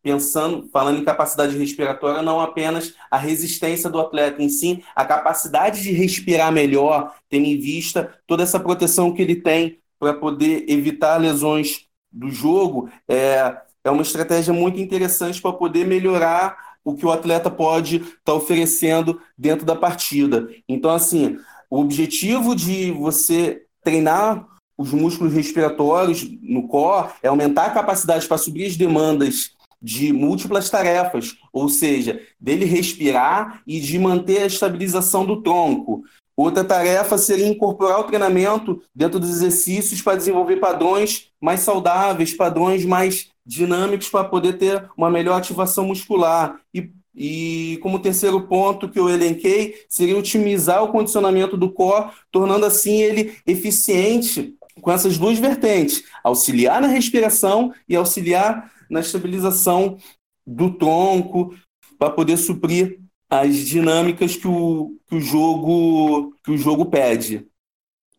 pensando, falando em capacidade respiratória, não apenas a resistência do atleta em si, a capacidade de respirar melhor, tendo em vista toda essa proteção que ele tem para poder evitar lesões do jogo, é, é uma estratégia muito interessante para poder melhorar o que o atleta pode estar tá oferecendo dentro da partida. Então, assim, o objetivo de você treinar os músculos respiratórios no core é aumentar a capacidade para subir as demandas de múltiplas tarefas, ou seja, dele respirar e de manter a estabilização do tronco. Outra tarefa seria incorporar o treinamento dentro dos exercícios para desenvolver padrões mais saudáveis, padrões mais dinâmicos para poder ter uma melhor ativação muscular. E, e como terceiro ponto que eu elenquei, seria otimizar o condicionamento do core, tornando assim ele eficiente com essas duas vertentes, auxiliar na respiração e auxiliar na estabilização do tronco, para poder suprir as dinâmicas que o, que o jogo que o jogo pede.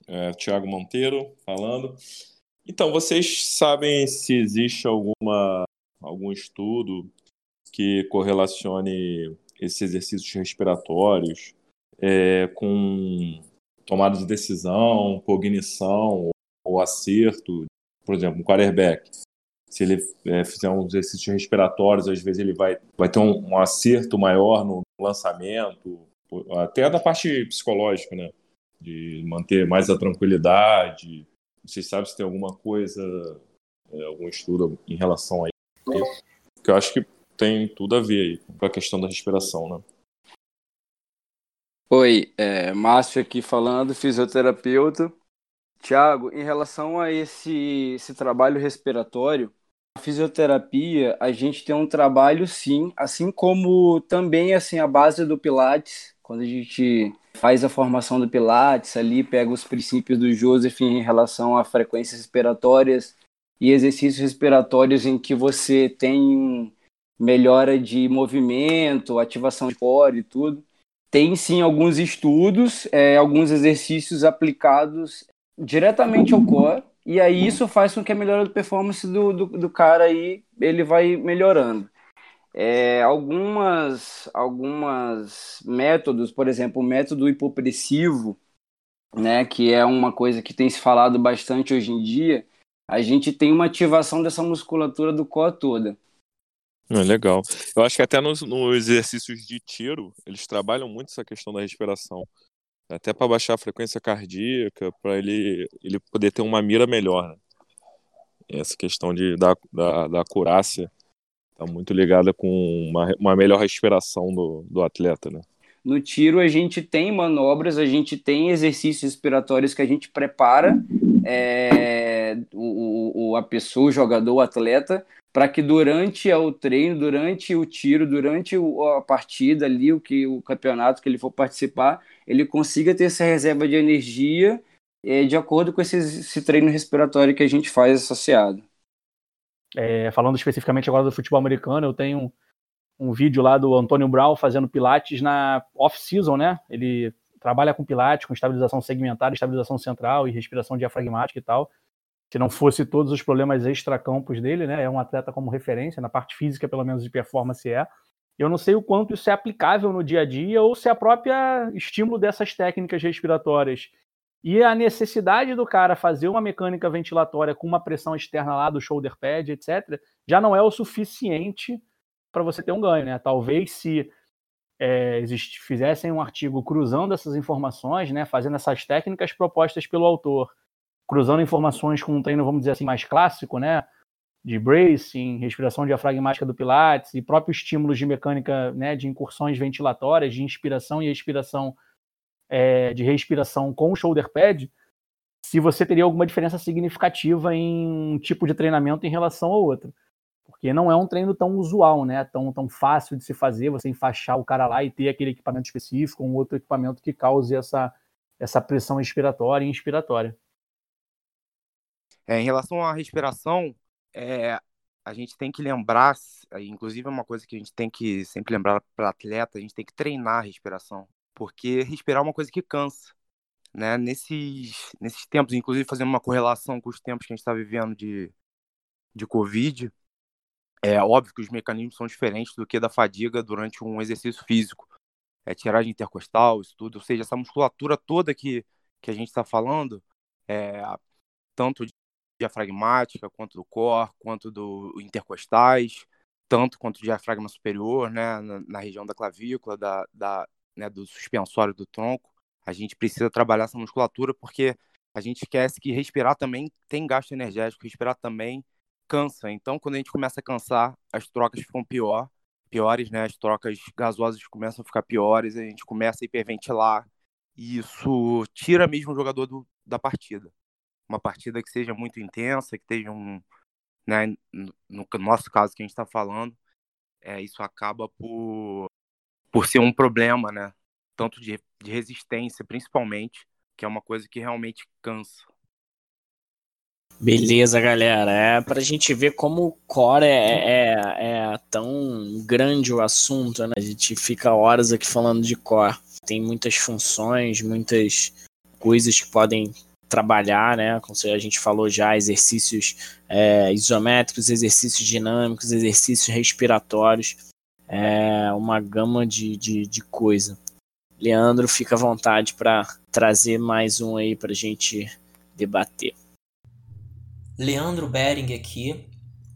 É, Tiago Monteiro falando. Então, vocês sabem se existe alguma, algum estudo que correlacione esses exercícios respiratórios é, com tomada de decisão, cognição ou acerto? Por exemplo, um quarterback, se ele é, fizer uns exercícios respiratórios, às vezes ele vai, vai ter um, um acerto maior no lançamento, até da parte psicológica, né? De manter mais a tranquilidade, vocês sabem se tem alguma coisa, é, algum estudo em relação a isso? Que eu acho que tem tudo a ver aí com a questão da respiração, né? Oi, é, Márcio aqui falando, fisioterapeuta. Tiago, em relação a esse, esse trabalho respiratório, a fisioterapia, a gente tem um trabalho sim, assim como também assim a base do Pilates, quando a gente faz a formação do Pilates ali, pega os princípios do Joseph em relação a frequências respiratórias e exercícios respiratórios em que você tem melhora de movimento, ativação de core e tudo. Tem sim alguns estudos, é, alguns exercícios aplicados diretamente ao core, e aí isso faz com que a melhora de performance do, do, do cara aí ele vai melhorando. É, algumas, algumas métodos, por exemplo, o método hipopressivo, né, que é uma coisa que tem se falado bastante hoje em dia, a gente tem uma ativação dessa musculatura do core toda. É legal. Eu acho que até nos, nos exercícios de tiro, eles trabalham muito essa questão da respiração. Até para baixar a frequência cardíaca, para ele, ele poder ter uma mira melhor. Né? Essa questão de, da, da, da acurácia Está muito ligada com uma, uma melhor respiração do, do atleta, né? No tiro a gente tem manobras, a gente tem exercícios respiratórios que a gente prepara é, o, o, a pessoa, o jogador, o atleta, para que durante o treino, durante o tiro, durante a partida ali, o que o campeonato que ele for participar, ele consiga ter essa reserva de energia é, de acordo com esse, esse treino respiratório que a gente faz associado. É, falando especificamente agora do futebol americano, eu tenho um, vídeo lá do Antônio Brown fazendo pilates na off-season, né? Ele trabalha com pilates, com estabilização segmentar, estabilização central e respiração diafragmática e tal. Se não fosse todos os problemas extracampos dele, né? É um atleta como referência, na parte física, pelo menos de performance é. Eu não sei o quanto isso é aplicável no dia a dia ou se é a própria estímulo dessas técnicas respiratórias e a necessidade do cara fazer uma mecânica ventilatória com uma pressão externa lá do shoulder pad, etc., já não é o suficiente para você ter um ganho, né? Talvez se é, fizessem um artigo cruzando essas informações, né, fazendo essas técnicas propostas pelo autor, cruzando informações com um treino, vamos dizer assim, mais clássico, né, de bracing, respiração diafragmática do Pilates e próprios estímulos de mecânica, né, de incursões ventilatórias, de inspiração e expiração, é, de respiração com o shoulder pad, se você teria alguma diferença significativa em um tipo de treinamento em relação ao outro porque não é um treino tão usual, né? Tão, tão fácil de se fazer, você enfaixar o cara lá e ter aquele equipamento específico, um outro equipamento que cause essa, essa pressão expiratória e inspiratória. É, em relação à respiração, é, a gente tem que lembrar, inclusive é uma coisa que a gente tem que sempre lembrar para atleta, a gente tem que treinar a respiração, porque respirar é uma coisa que cansa. Né? Nesses, nesses tempos, inclusive fazendo uma correlação com os tempos que a gente está vivendo de, de Covid, é óbvio que os mecanismos são diferentes do que da fadiga durante um exercício físico. É tiragem intercostal, isso tudo. Ou seja, essa musculatura toda que, que a gente está falando, é, tanto diafragmática, quanto do core, quanto do intercostais, tanto quanto diafragma superior, né, na, na região da clavícula, da, da, né, do suspensório do tronco. A gente precisa trabalhar essa musculatura porque a gente esquece que respirar também tem gasto energético, respirar também cansa. Então, quando a gente começa a cansar, as trocas ficam pior, piores, né? As trocas gasosas começam a ficar piores, a gente começa a hiperventilar. E isso tira mesmo o jogador do, da partida. Uma partida que seja muito intensa, que esteja um. Né, no, no nosso caso que a gente está falando, é, isso acaba por, por ser um problema, né? Tanto de, de resistência, principalmente, que é uma coisa que realmente cansa. Beleza, galera. É para a gente ver como o core é, é, é, tão grande o assunto, né? A gente fica horas aqui falando de core. Tem muitas funções, muitas coisas que podem trabalhar, né? Como a gente falou já, exercícios é, isométricos, exercícios dinâmicos, exercícios respiratórios. É uma gama de, de, de coisa. Leandro, fica à vontade para trazer mais um aí para a gente debater. Leandro Bering aqui.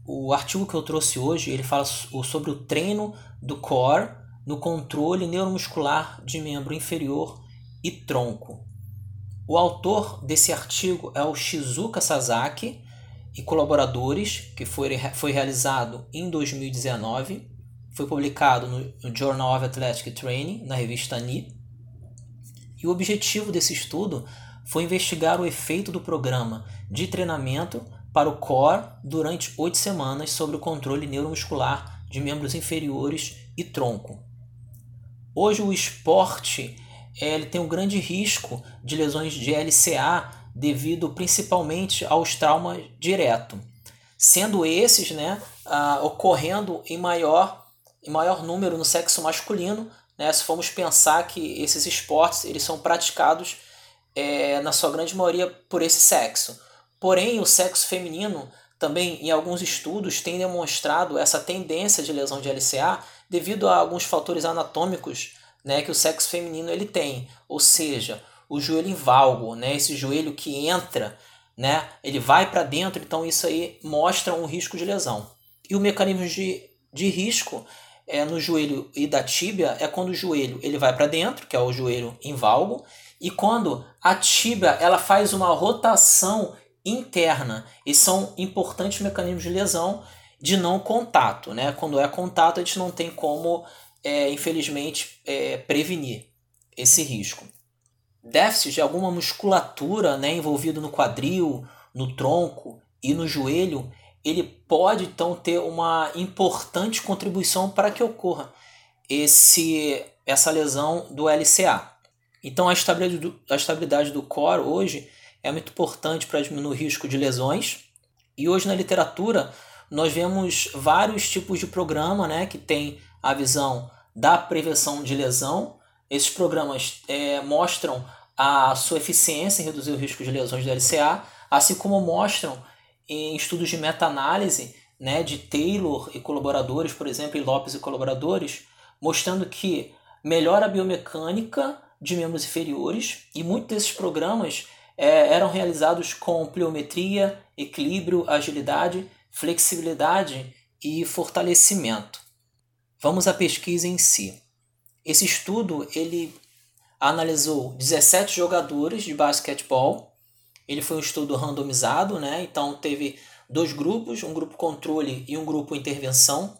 O artigo que eu trouxe hoje, ele fala sobre o treino do core no controle neuromuscular de membro inferior e tronco. O autor desse artigo é o Shizuka Sasaki e colaboradores, que foi, foi realizado em 2019, foi publicado no Journal of Athletic Training, na revista NI. E o objetivo desse estudo foi investigar o efeito do programa de treinamento para o core durante oito semanas sobre o controle neuromuscular de membros inferiores e tronco. Hoje o esporte ele tem um grande risco de lesões de LCA devido principalmente aos traumas direto, sendo esses né, uh, ocorrendo em maior, em maior número no sexo masculino, né, se formos pensar que esses esportes eles são praticados é, na sua grande maioria por esse sexo. Porém, o sexo feminino também, em alguns estudos, tem demonstrado essa tendência de lesão de LCA devido a alguns fatores anatômicos né, que o sexo feminino ele tem. Ou seja, o joelho em valgo, né, esse joelho que entra, né, ele vai para dentro, então isso aí mostra um risco de lesão. E o mecanismo de, de risco é no joelho e da tíbia é quando o joelho ele vai para dentro, que é o joelho em valgo, e quando a tíbia ela faz uma rotação interna. E são importantes mecanismos de lesão de não contato. Né? Quando é contato, a gente não tem como, é, infelizmente, é, prevenir esse risco. Déficit de alguma musculatura né, envolvida no quadril, no tronco e no joelho, ele pode então ter uma importante contribuição para que ocorra esse, essa lesão do LCA. Então a estabilidade do, a estabilidade do core hoje é muito importante para diminuir o risco de lesões. E hoje na literatura nós vemos vários tipos de programa né, que tem a visão da prevenção de lesão, Esses programas é, mostram a sua eficiência em reduzir o risco de lesões do LCA, assim como mostram em estudos de meta-análise né, de Taylor e colaboradores, por exemplo, e Lopes e colaboradores, mostrando que melhora a biomecânica de membros inferiores e muitos desses programas é, eram realizados com pliometria, equilíbrio, agilidade, flexibilidade e fortalecimento. Vamos à pesquisa em si. Esse estudo ele analisou 17 jogadores de basquetebol. Ele foi um estudo randomizado, né? Então teve dois grupos, um grupo controle e um grupo intervenção.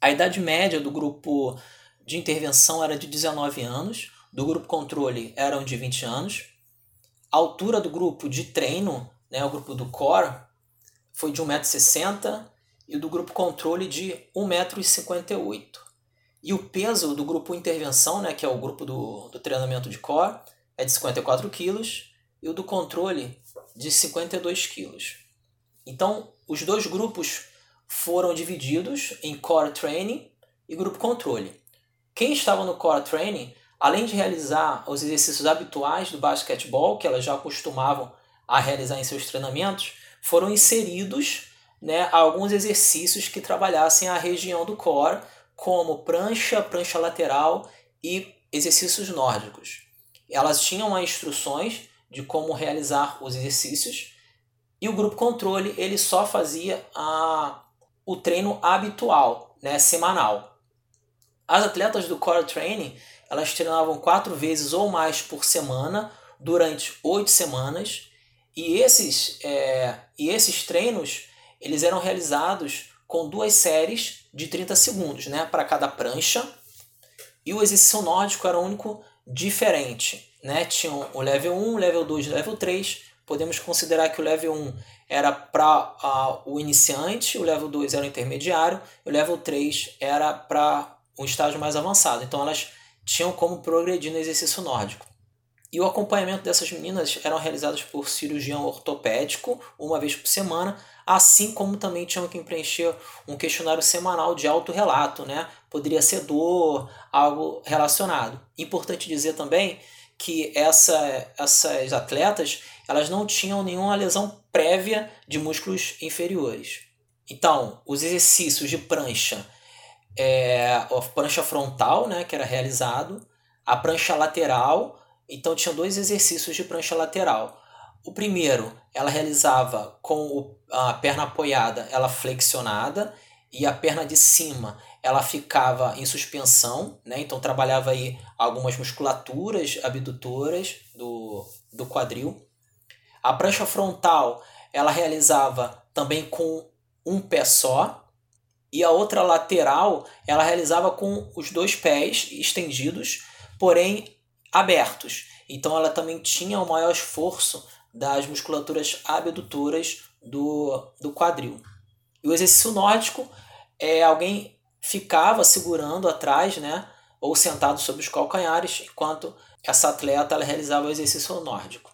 A idade média do grupo de intervenção era de 19 anos, do grupo controle eram de 20 anos. A altura do grupo de treino, né, o grupo do core, foi de 1,60m e do grupo controle de 1,58m. E o peso do grupo intervenção, né, que é o grupo do, do treinamento de core, é de 54 kg e o do controle de 52 kg. Então, os dois grupos foram divididos em core training e grupo controle. Quem estava no core training, além de realizar os exercícios habituais do basquetebol, que elas já costumavam a realizar em seus treinamentos, foram inseridos né, alguns exercícios que trabalhassem a região do core, como prancha, prancha lateral e exercícios nórdicos. Elas tinham instruções de como realizar os exercícios e o grupo controle ele só fazia a, o treino habitual, né, semanal. As atletas do core training elas treinavam quatro vezes ou mais por semana durante oito semanas e esses, é, e esses treinos eles eram realizados com duas séries de 30 segundos né, para cada prancha e o exercício nórdico era o único diferente. Né? Tinham o level 1, level 2 e level 3 podemos considerar que o level 1 era para uh, o iniciante, o level 2 era o intermediário, o level 3 era para um estágio mais avançado. Então elas tinham como progredir no exercício nórdico. E o acompanhamento dessas meninas eram realizados por cirurgião ortopédico uma vez por semana, assim como também tinham que preencher um questionário semanal de autorrelato, né? Poderia ser dor, algo relacionado. Importante dizer também que essa, essas atletas elas não tinham nenhuma lesão prévia de músculos inferiores. Então, os exercícios de prancha, é, a prancha frontal, né, que era realizado, a prancha lateral, então tinha dois exercícios de prancha lateral. O primeiro, ela realizava com a perna apoiada, ela flexionada, e a perna de cima, ela ficava em suspensão, né? Então trabalhava aí algumas musculaturas abdutoras do, do quadril. A prancha frontal ela realizava também com um pé só e a outra lateral ela realizava com os dois pés estendidos, porém abertos. Então ela também tinha o maior esforço das musculaturas abdutoras do, do quadril. E o exercício nórdico é alguém ficava segurando atrás, né, ou sentado sobre os calcanhares, enquanto essa atleta ela realizava o exercício nórdico.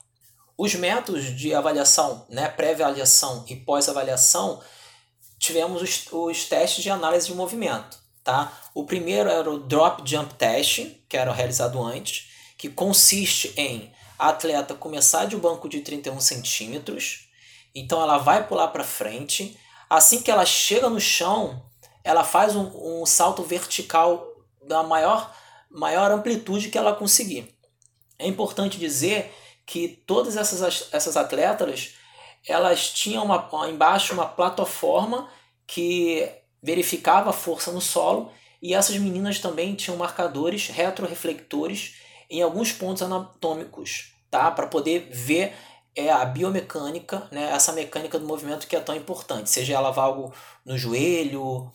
Os métodos de avaliação, né, pré-avaliação e pós-avaliação, tivemos os, os testes de análise de movimento. Tá? O primeiro era o Drop Jump Test, que era realizado antes, que consiste em a atleta começar de um banco de 31 centímetros, então ela vai pular para frente, assim que ela chega no chão, ela faz um, um salto vertical da maior, maior amplitude que ela conseguir. É importante dizer que todas essas, essas atletas elas tinham uma, embaixo uma plataforma que verificava a força no solo e essas meninas também tinham marcadores retroreflectores em alguns pontos anatômicos, tá? Para poder ver é, a biomecânica, né? Essa mecânica do movimento que é tão importante, seja ela valgo no joelho,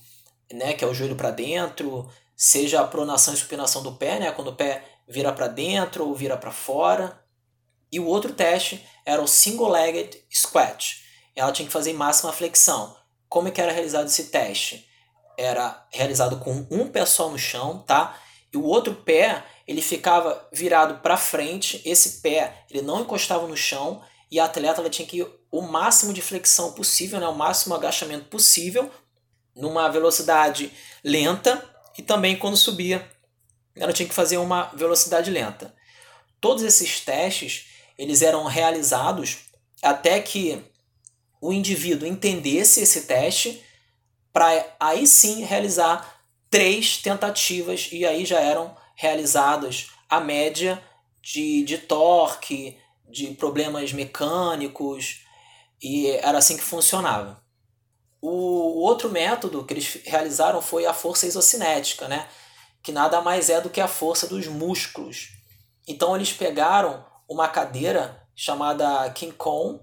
né? Que é o joelho para dentro, seja a pronação e supinação do pé, né? Quando o pé vira para dentro ou vira para fora, e o outro teste era o single-legged squat. Ela tinha que fazer máxima flexão. Como é que era realizado esse teste? Era realizado com um pé só no chão, tá? E o outro pé, ele ficava virado para frente, esse pé, ele não encostava no chão e a atleta ela tinha que ir o máximo de flexão possível, né, o máximo agachamento possível, numa velocidade lenta e também quando subia ela tinha que fazer uma velocidade lenta. Todos esses testes eles eram realizados até que o indivíduo entendesse esse teste para aí sim realizar três tentativas e aí já eram realizadas a média de, de torque, de problemas mecânicos e era assim que funcionava. O outro método que eles realizaram foi a força isocinética, né? que nada mais é do que a força dos músculos. Então eles pegaram uma cadeira chamada King Kong,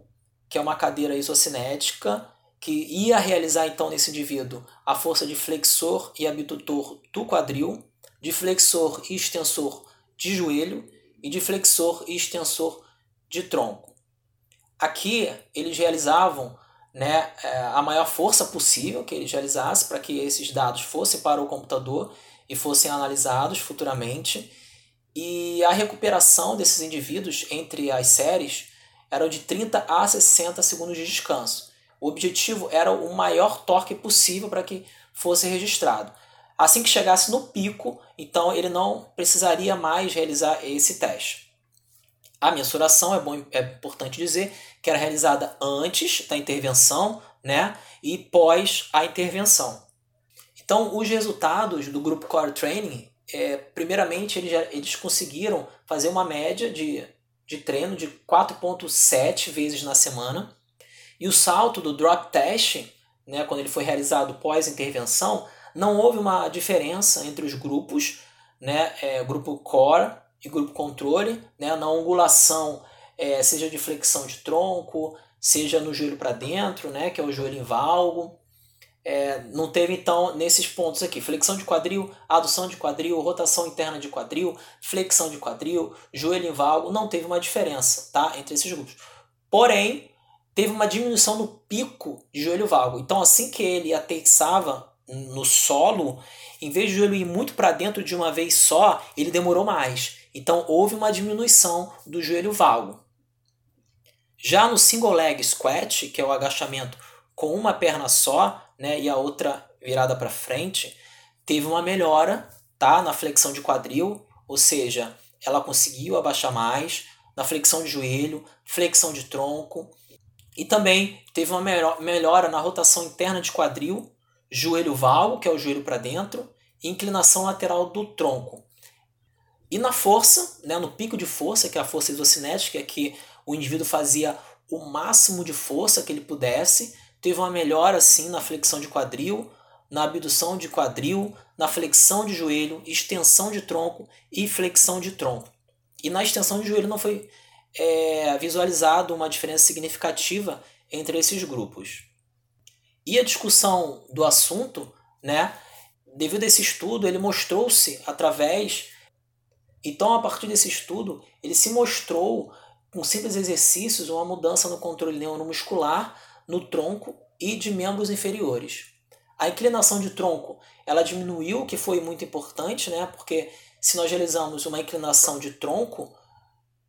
que é uma cadeira isocinética, que ia realizar então nesse indivíduo a força de flexor e abdutor do quadril, de flexor e extensor de joelho e de flexor e extensor de tronco. Aqui eles realizavam né, é, a maior força possível que eles realizassem para que esses dados fossem para o computador e fossem analisados futuramente. E a recuperação desses indivíduos entre as séries era de 30 a 60 segundos de descanso. O objetivo era o maior torque possível para que fosse registrado. Assim que chegasse no pico, então ele não precisaria mais realizar esse teste. A mensuração, é, bom, é importante dizer, que era realizada antes da intervenção né, e pós a intervenção. Então, os resultados do grupo Core Training, é, primeiramente, eles, já, eles conseguiram fazer uma média de, de treino de 4,7 vezes na semana. E o salto do drop test, né, quando ele foi realizado pós-intervenção, não houve uma diferença entre os grupos, né, é, grupo core e grupo controle, né, na angulação, é, seja de flexão de tronco, seja no joelho para dentro, né, que é o joelho valgo, é, não teve então nesses pontos aqui: flexão de quadril, adução de quadril, rotação interna de quadril, flexão de quadril, joelho em valgo, não teve uma diferença tá, entre esses grupos. Porém, teve uma diminuição no pico de joelho valgo. Então, assim que ele aterrissava no solo, em vez de joelho ir muito para dentro de uma vez só, ele demorou mais. Então, houve uma diminuição do joelho valgo. Já no single leg squat, que é o agachamento com uma perna só, né, e a outra virada para frente, teve uma melhora, tá, na flexão de quadril, ou seja, ela conseguiu abaixar mais na flexão de joelho, flexão de tronco, e também teve uma melhora na rotação interna de quadril, joelho valgo, que é o joelho para dentro, e inclinação lateral do tronco. E na força, né, no pico de força, que é a força isocinética, que o indivíduo fazia o máximo de força que ele pudesse, teve uma melhora sim na flexão de quadril, na abdução de quadril, na flexão de joelho, extensão de tronco e flexão de tronco. E na extensão de joelho não foi é, visualizado uma diferença significativa entre esses grupos. E a discussão do assunto, né, devido a esse estudo, ele mostrou-se através. Então, a partir desse estudo, ele se mostrou, com simples exercícios, uma mudança no controle neuromuscular no tronco e de membros inferiores. A inclinação de tronco ela diminuiu, que foi muito importante, né? porque se nós realizamos uma inclinação de tronco,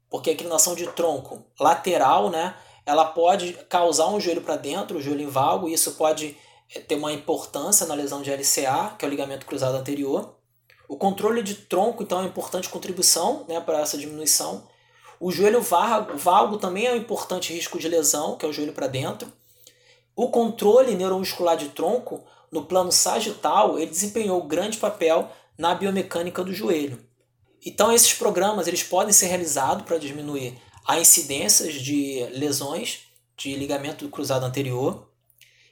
porque a inclinação de tronco lateral, né, ela pode causar um joelho para dentro, o joelho em valgo, e isso pode eh, ter uma importância na lesão de LCA, que é o ligamento cruzado anterior. O controle de tronco, então, é uma importante contribuição né, para essa diminuição. O joelho valgo também é um importante risco de lesão, que é o joelho para dentro. O controle neuromuscular de tronco, no plano sagital, ele desempenhou grande papel na biomecânica do joelho. Então esses programas eles podem ser realizados para diminuir a incidência de lesões de ligamento cruzado anterior.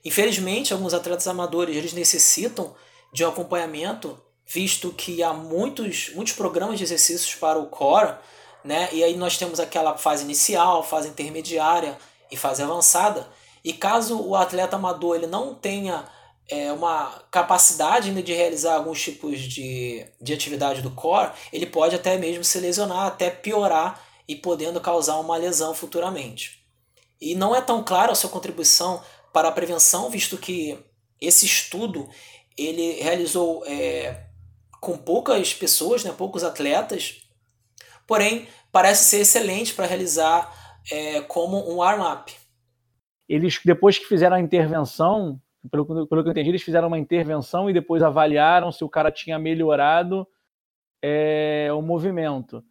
Infelizmente, alguns atletas amadores eles necessitam de um acompanhamento, visto que há muitos, muitos programas de exercícios para o core, né? E aí nós temos aquela fase inicial, fase intermediária e fase avançada. E caso o atleta amador ele não tenha é, uma capacidade ainda de realizar alguns tipos de, de atividade do core, ele pode até mesmo se lesionar, até piorar e podendo causar uma lesão futuramente. E não é tão clara a sua contribuição para a prevenção, visto que esse estudo ele realizou é, com poucas pessoas, né, poucos atletas, porém parece ser excelente para realizar é, como um warm-up eles, depois que fizeram a intervenção, pelo, pelo que eu entendi, eles fizeram uma intervenção e depois avaliaram se o cara tinha melhorado é, o movimento.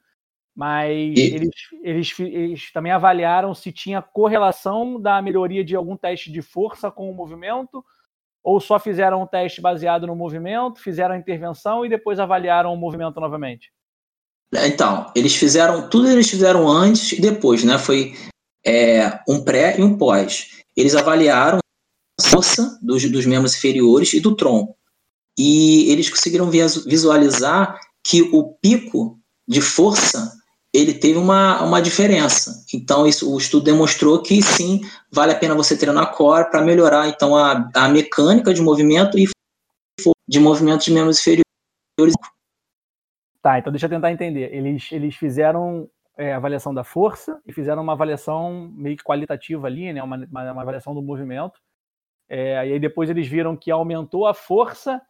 Mas e... eles, eles, eles também avaliaram se tinha correlação da melhoria de algum teste de força com o movimento, ou só fizeram um teste baseado no movimento, fizeram a intervenção e depois avaliaram o movimento novamente? Então, eles fizeram tudo eles fizeram antes e depois, né? Foi é, um pré e um pós. Eles avaliaram a força dos, dos membros inferiores e do tronco. E eles conseguiram visualizar que o pico de força ele teve uma, uma diferença. Então, isso, o estudo demonstrou que sim, vale a pena você treinar core para melhorar então a, a mecânica de movimento e de movimento de membros inferiores. Tá, então deixa eu tentar entender. Eles, eles fizeram é, avaliação da força e fizeram uma avaliação meio que qualitativa ali, né? Uma, uma, uma avaliação do movimento. É, e aí depois eles viram que aumentou a força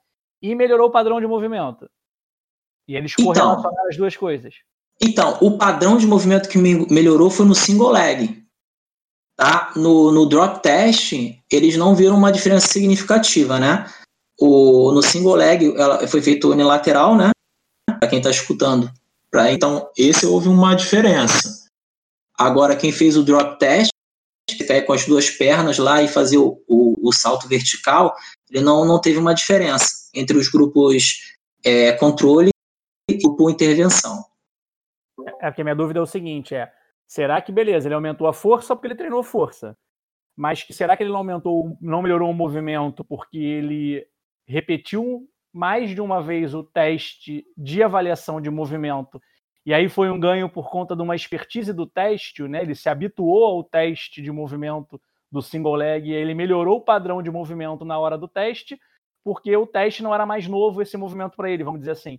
e melhorou o padrão de movimento. E eles então, correlacionaram as duas coisas. Então, o padrão de movimento que me melhorou foi no single leg. Tá? No, no drop test, eles não viram uma diferença significativa, né? O, no single leg, ela foi feito unilateral, né? Para quem está escutando. Pra, então, esse houve uma diferença. Agora, quem fez o drop test, com as duas pernas lá e fazer o, o, o salto vertical, ele não, não teve uma diferença entre os grupos é, controle e grupo intervenção. É porque a minha dúvida é o seguinte: é será que beleza, ele aumentou a força porque ele treinou força? Mas será que ele não aumentou, não melhorou o movimento porque ele repetiu mais de uma vez o teste de avaliação de movimento e aí foi um ganho por conta de uma expertise do teste, né? Ele se habituou ao teste de movimento do single leg e ele melhorou o padrão de movimento na hora do teste, porque o teste não era mais novo esse movimento para ele, vamos dizer assim.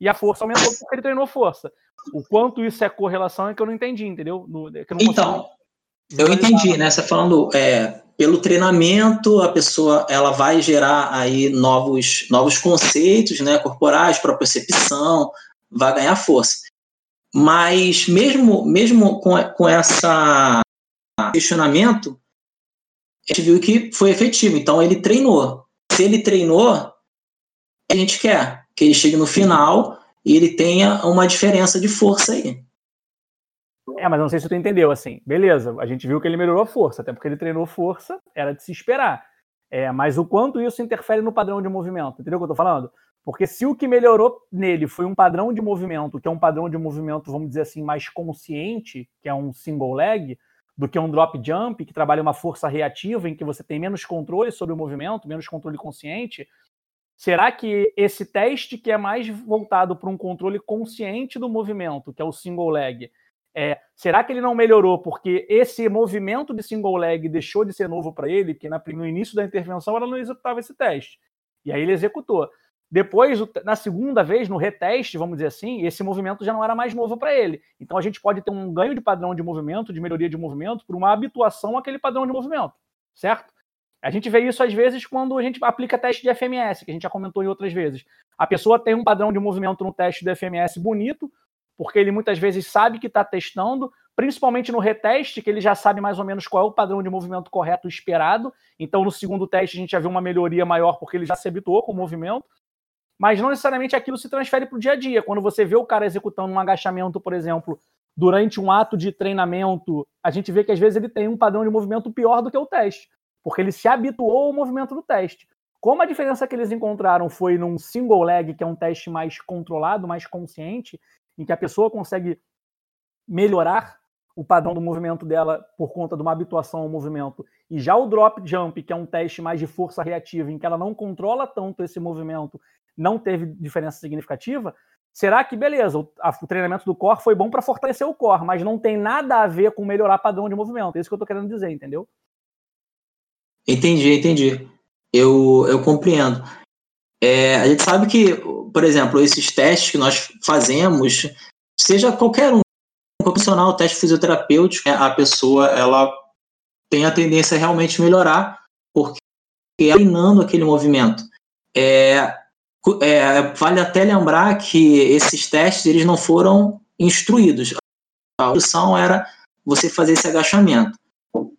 E a força aumentou porque ele treinou força. O quanto isso é correlação é que eu não entendi, entendeu? No, é não então, eu entendi, né? Você falando é, pelo treinamento, a pessoa ela vai gerar aí novos, novos conceitos, né? Corporais, para percepção, vai ganhar força. Mas mesmo, mesmo com, com essa questionamento, a gente viu que foi efetivo. Então ele treinou. Se ele treinou, a gente quer que ele chegue no final e ele tenha uma diferença de força aí. É, mas não sei se tu entendeu, assim. Beleza, a gente viu que ele melhorou a força, até porque ele treinou força, era de se esperar. É, mas o quanto isso interfere no padrão de movimento, entendeu o que eu tô falando? Porque se o que melhorou nele foi um padrão de movimento, que é um padrão de movimento, vamos dizer assim, mais consciente, que é um single leg, do que um drop jump, que trabalha uma força reativa, em que você tem menos controle sobre o movimento, menos controle consciente, Será que esse teste que é mais voltado para um controle consciente do movimento, que é o single leg, é, será que ele não melhorou porque esse movimento de single leg deixou de ser novo para ele, que na, no início da intervenção ela não executava esse teste. E aí ele executou. Depois, na segunda vez, no reteste, vamos dizer assim, esse movimento já não era mais novo para ele. Então a gente pode ter um ganho de padrão de movimento, de melhoria de movimento, por uma habituação àquele padrão de movimento, certo? A gente vê isso às vezes quando a gente aplica teste de FMS, que a gente já comentou em outras vezes. A pessoa tem um padrão de movimento no teste do FMS bonito, porque ele muitas vezes sabe que está testando, principalmente no reteste, que ele já sabe mais ou menos qual é o padrão de movimento correto esperado. Então, no segundo teste, a gente já viu uma melhoria maior, porque ele já se habituou com o movimento. Mas não necessariamente aquilo se transfere para o dia a dia. Quando você vê o cara executando um agachamento, por exemplo, durante um ato de treinamento, a gente vê que às vezes ele tem um padrão de movimento pior do que o teste porque ele se habituou ao movimento do teste. Como a diferença que eles encontraram foi num single leg, que é um teste mais controlado, mais consciente, em que a pessoa consegue melhorar o padrão do movimento dela por conta de uma habituação ao movimento. E já o drop jump, que é um teste mais de força reativa, em que ela não controla tanto esse movimento, não teve diferença significativa. Será que, beleza, o, treinamento do core foi bom para fortalecer o core, mas não tem nada a ver com melhorar padrão de movimento? É isso que eu estou querendo dizer, entendeu? Entendi, entendi. Eu, eu compreendo. É, a gente sabe que, por exemplo, esses testes que nós fazemos, seja qualquer um, profissional, teste fisioterapêutico, a pessoa ela tem a tendência a realmente melhorar, porque é treinando aquele movimento. É, é, vale até lembrar que esses testes eles não foram instruídos. A instrução era você fazer esse agachamento.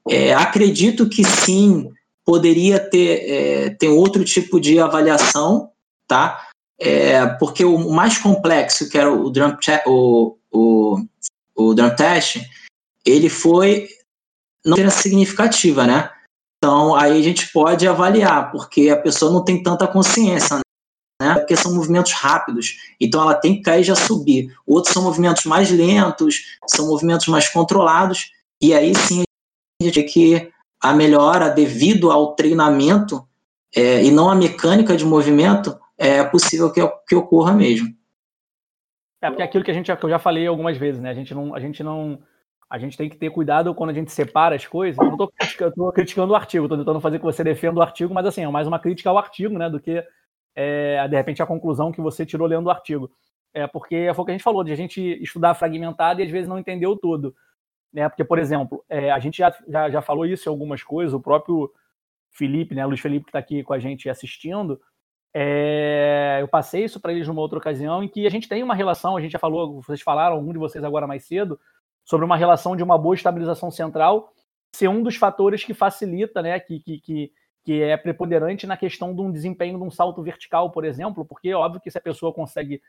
É, acredito que sim, poderia ter, é, ter outro tipo de avaliação, tá? é, porque o mais complexo, que era o drum, o, o, o drum test, ele foi não era significativa, né? Então aí a gente pode avaliar, porque a pessoa não tem tanta consciência, né? Porque são movimentos rápidos, então ela tem que cair e já subir. Outros são movimentos mais lentos, são movimentos mais controlados, e aí sim a gente que a melhora devido ao treinamento é, e não a mecânica de movimento é possível que, que ocorra mesmo. É, porque aquilo que a gente que eu já falei algumas vezes, né? A gente não, a gente não, a gente tem que ter cuidado quando a gente separa as coisas. Eu não estou criticando, criticando, o artigo, estou tentando fazer que você defenda o artigo, mas assim, é mais uma crítica ao artigo, né? Do que é, de repente a conclusão que você tirou lendo o artigo. É porque foi o que a gente falou, de a gente estudar fragmentado e às vezes não entender o todo. Né? Porque, por exemplo, é, a gente já, já, já falou isso em algumas coisas, o próprio Felipe, né, Luiz Felipe que está aqui com a gente assistindo, é, eu passei isso para eles numa outra ocasião em que a gente tem uma relação, a gente já falou, vocês falaram, algum de vocês agora mais cedo, sobre uma relação de uma boa estabilização central ser um dos fatores que facilita, né, que, que, que, que é preponderante na questão de um desempenho de um salto vertical, por exemplo, porque é óbvio que se a pessoa consegue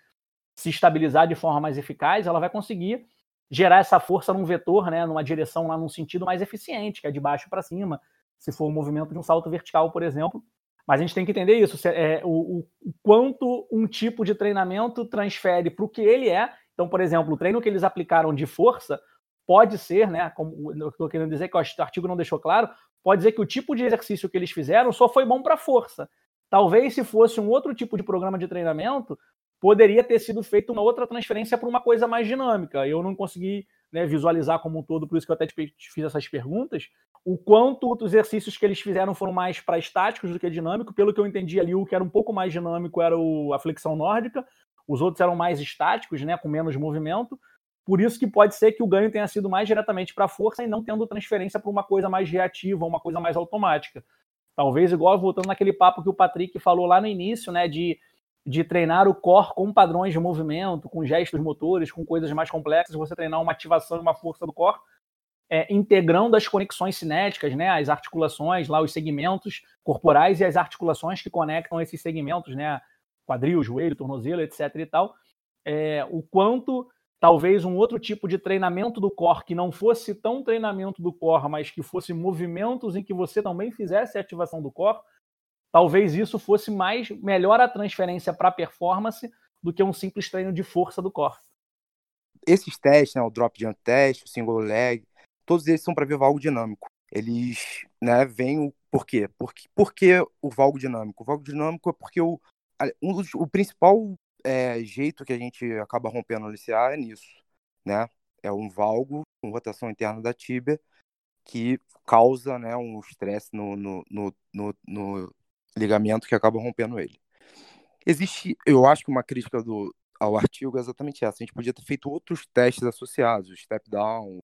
se estabilizar de forma mais eficaz, ela vai conseguir gerar essa força num vetor, né, numa direção lá num sentido mais eficiente, que é de baixo para cima, se for o movimento de um salto vertical, por exemplo. Mas a gente tem que entender isso, é, o, o quanto um tipo de treinamento transfere para o que ele é. Então, por exemplo, o treino que eles aplicaram de força pode ser, né, como eu estou querendo dizer que o artigo não deixou claro, pode dizer que o tipo de exercício que eles fizeram só foi bom para força. Talvez se fosse um outro tipo de programa de treinamento, poderia ter sido feita uma outra transferência para uma coisa mais dinâmica. Eu não consegui né, visualizar como um todo, por isso que eu até te, fiz essas perguntas, o quanto os exercícios que eles fizeram foram mais para estáticos do que dinâmico. Pelo que eu entendi ali, o que era um pouco mais dinâmico era o, a flexão nórdica, os outros eram mais estáticos, né, com menos movimento. Por isso que pode ser que o ganho tenha sido mais diretamente para a força e não tendo transferência para uma coisa mais reativa, uma coisa mais automática. Talvez igual voltando naquele papo que o Patrick falou lá no início, né, de, de treinar o core com padrões de movimento, com gestos motores, com coisas mais complexas, você treinar uma ativação e uma força do core, é, integrando as conexões cinéticas, né, as articulações, lá os segmentos corporais e as articulações que conectam esses segmentos, né, quadril, joelho, tornozelo, etc. e tal, é, o quanto talvez um outro tipo de treinamento do core que não fosse tão treinamento do core, mas que fosse movimentos em que você também fizesse a ativação do core, talvez isso fosse mais melhor a transferência para performance do que um simples treino de força do core. Esses testes, né, o drop jump test, o single leg, todos eles são para ver valgo dinâmico. Eles, né, vêm o por quê? Porque, por que o valgo dinâmico? O valgo dinâmico é porque o, um dos, o principal é, jeito que a gente acaba rompendo o LCA é nisso, né? É um valgo com rotação interna da tíbia que causa né, um estresse no, no, no, no ligamento que acaba rompendo ele. Existe, eu acho que uma crítica do, ao artigo é exatamente essa. A gente podia ter feito outros testes associados, o step down,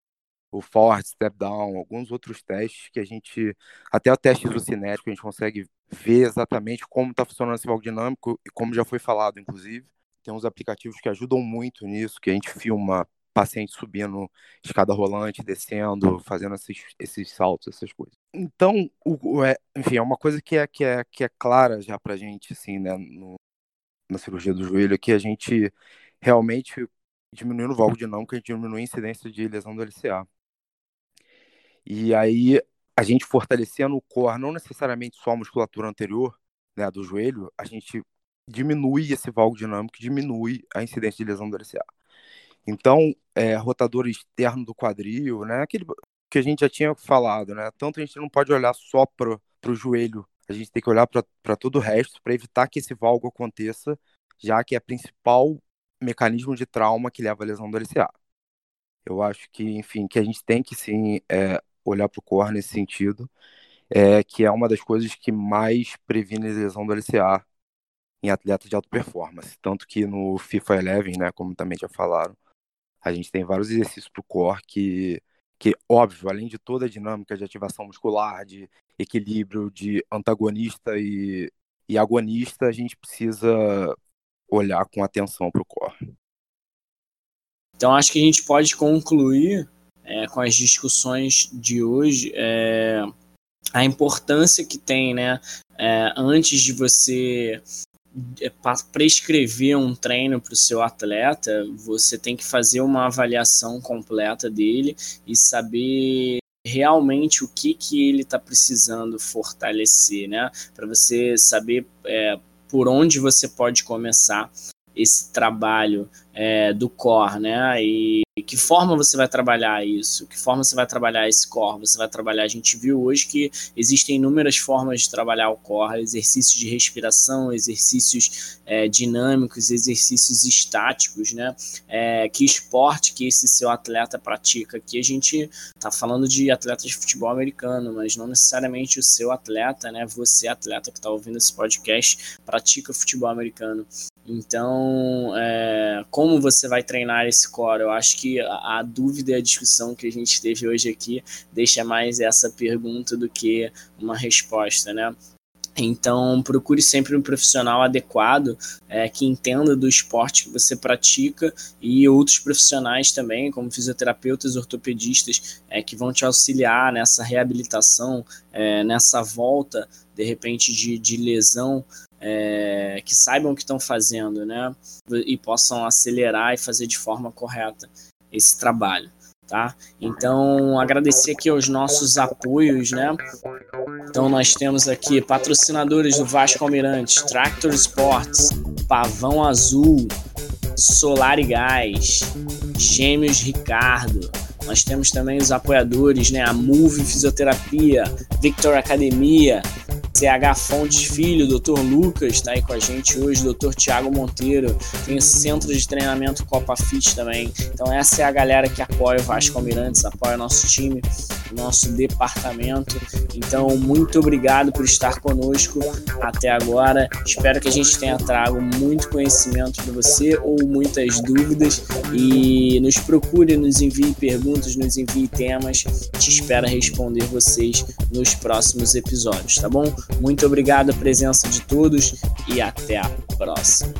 o forward step down, alguns outros testes que a gente, até o teste isocinético, a gente consegue ver exatamente como está funcionando esse valgo dinâmico e como já foi falado, inclusive. Tem uns aplicativos que ajudam muito nisso, que a gente filma paciente subindo escada rolante, descendo, fazendo esses, esses saltos, essas coisas. Então, o, é, enfim, é uma coisa que é, que é, que é clara já pra gente, assim, né, no, na cirurgia do joelho, que a gente realmente diminuindo o valgo dinâmico, a gente diminui a incidência de lesão do LCA. E aí, a gente fortalecendo o core, não necessariamente só a musculatura anterior, né, do joelho, a gente diminui esse valgo dinâmico, diminui a incidência de lesão do LCA. Então, é, rotador externo do quadril, né, aquele que a gente já tinha falado, né, tanto a gente não pode olhar só para o joelho, a gente tem que olhar para todo o resto para evitar que esse valgo aconteça, já que é principal mecanismo de trauma que leva à lesão do LCA. Eu acho que, enfim, que a gente tem que sim é, olhar para o core nesse sentido, é, que é uma das coisas que mais previne lesão do LCA em atletas de alta performance. Tanto que no FIFA 11, né, como também já falaram, a gente tem vários exercícios para o core que, que, óbvio, além de toda a dinâmica de ativação muscular, de equilíbrio, de antagonista e, e agonista, a gente precisa olhar com atenção para o core. Então acho que a gente pode concluir é, com as discussões de hoje é, a importância que tem, né, é, antes de você prescrever um treino para o seu atleta, você tem que fazer uma avaliação completa dele e saber realmente o que, que ele está precisando fortalecer, né? Para você saber é, por onde você pode começar esse trabalho é, do core, né? E que forma você vai trabalhar isso? Que forma você vai trabalhar esse core? Você vai trabalhar. A gente viu hoje que existem inúmeras formas de trabalhar o core: exercícios de respiração, exercícios é, dinâmicos, exercícios estáticos, né? É, que esporte que esse seu atleta pratica? Aqui a gente tá falando de atletas de futebol americano, mas não necessariamente o seu atleta, né? Você, atleta que está ouvindo esse podcast, pratica futebol americano. Então, é, como você vai treinar esse core? Eu acho que a, a, dúvida e a discussão que a gente teve hoje aqui deixa mais essa pergunta do que uma resposta, né? Então, procure sempre um profissional adequado é, que entenda do esporte que você pratica e outros profissionais também, como fisioterapeutas, ortopedistas, é, que vão te auxiliar nessa reabilitação, é, nessa volta, de repente, de, de lesão é, que saibam o que estão fazendo, né? E possam acelerar e fazer de forma correta esse trabalho, tá? Então, agradecer aqui aos nossos apoios, né? Então, nós temos aqui patrocinadores do Vasco Almirante, Tractor Sports, Pavão Azul, Solar e Gás, Gêmeos Ricardo, nós temos também os apoiadores, né? A Move Fisioterapia, Victor Academia, CH Fontes Filho, Dr. Lucas está aí com a gente hoje, Dr. Tiago Monteiro, tem o Centro de Treinamento Copa Fit também. Então essa é a galera que apoia o Vasco Almirantes, apoia o nosso time, o nosso departamento. Então muito obrigado por estar conosco até agora. Espero que a gente tenha trago muito conhecimento para você ou muitas dúvidas e nos procure, nos envie perguntas, nos envie temas. Te espero responder vocês nos próximos episódios, tá bom? Muito obrigado a presença de todos e até a próxima.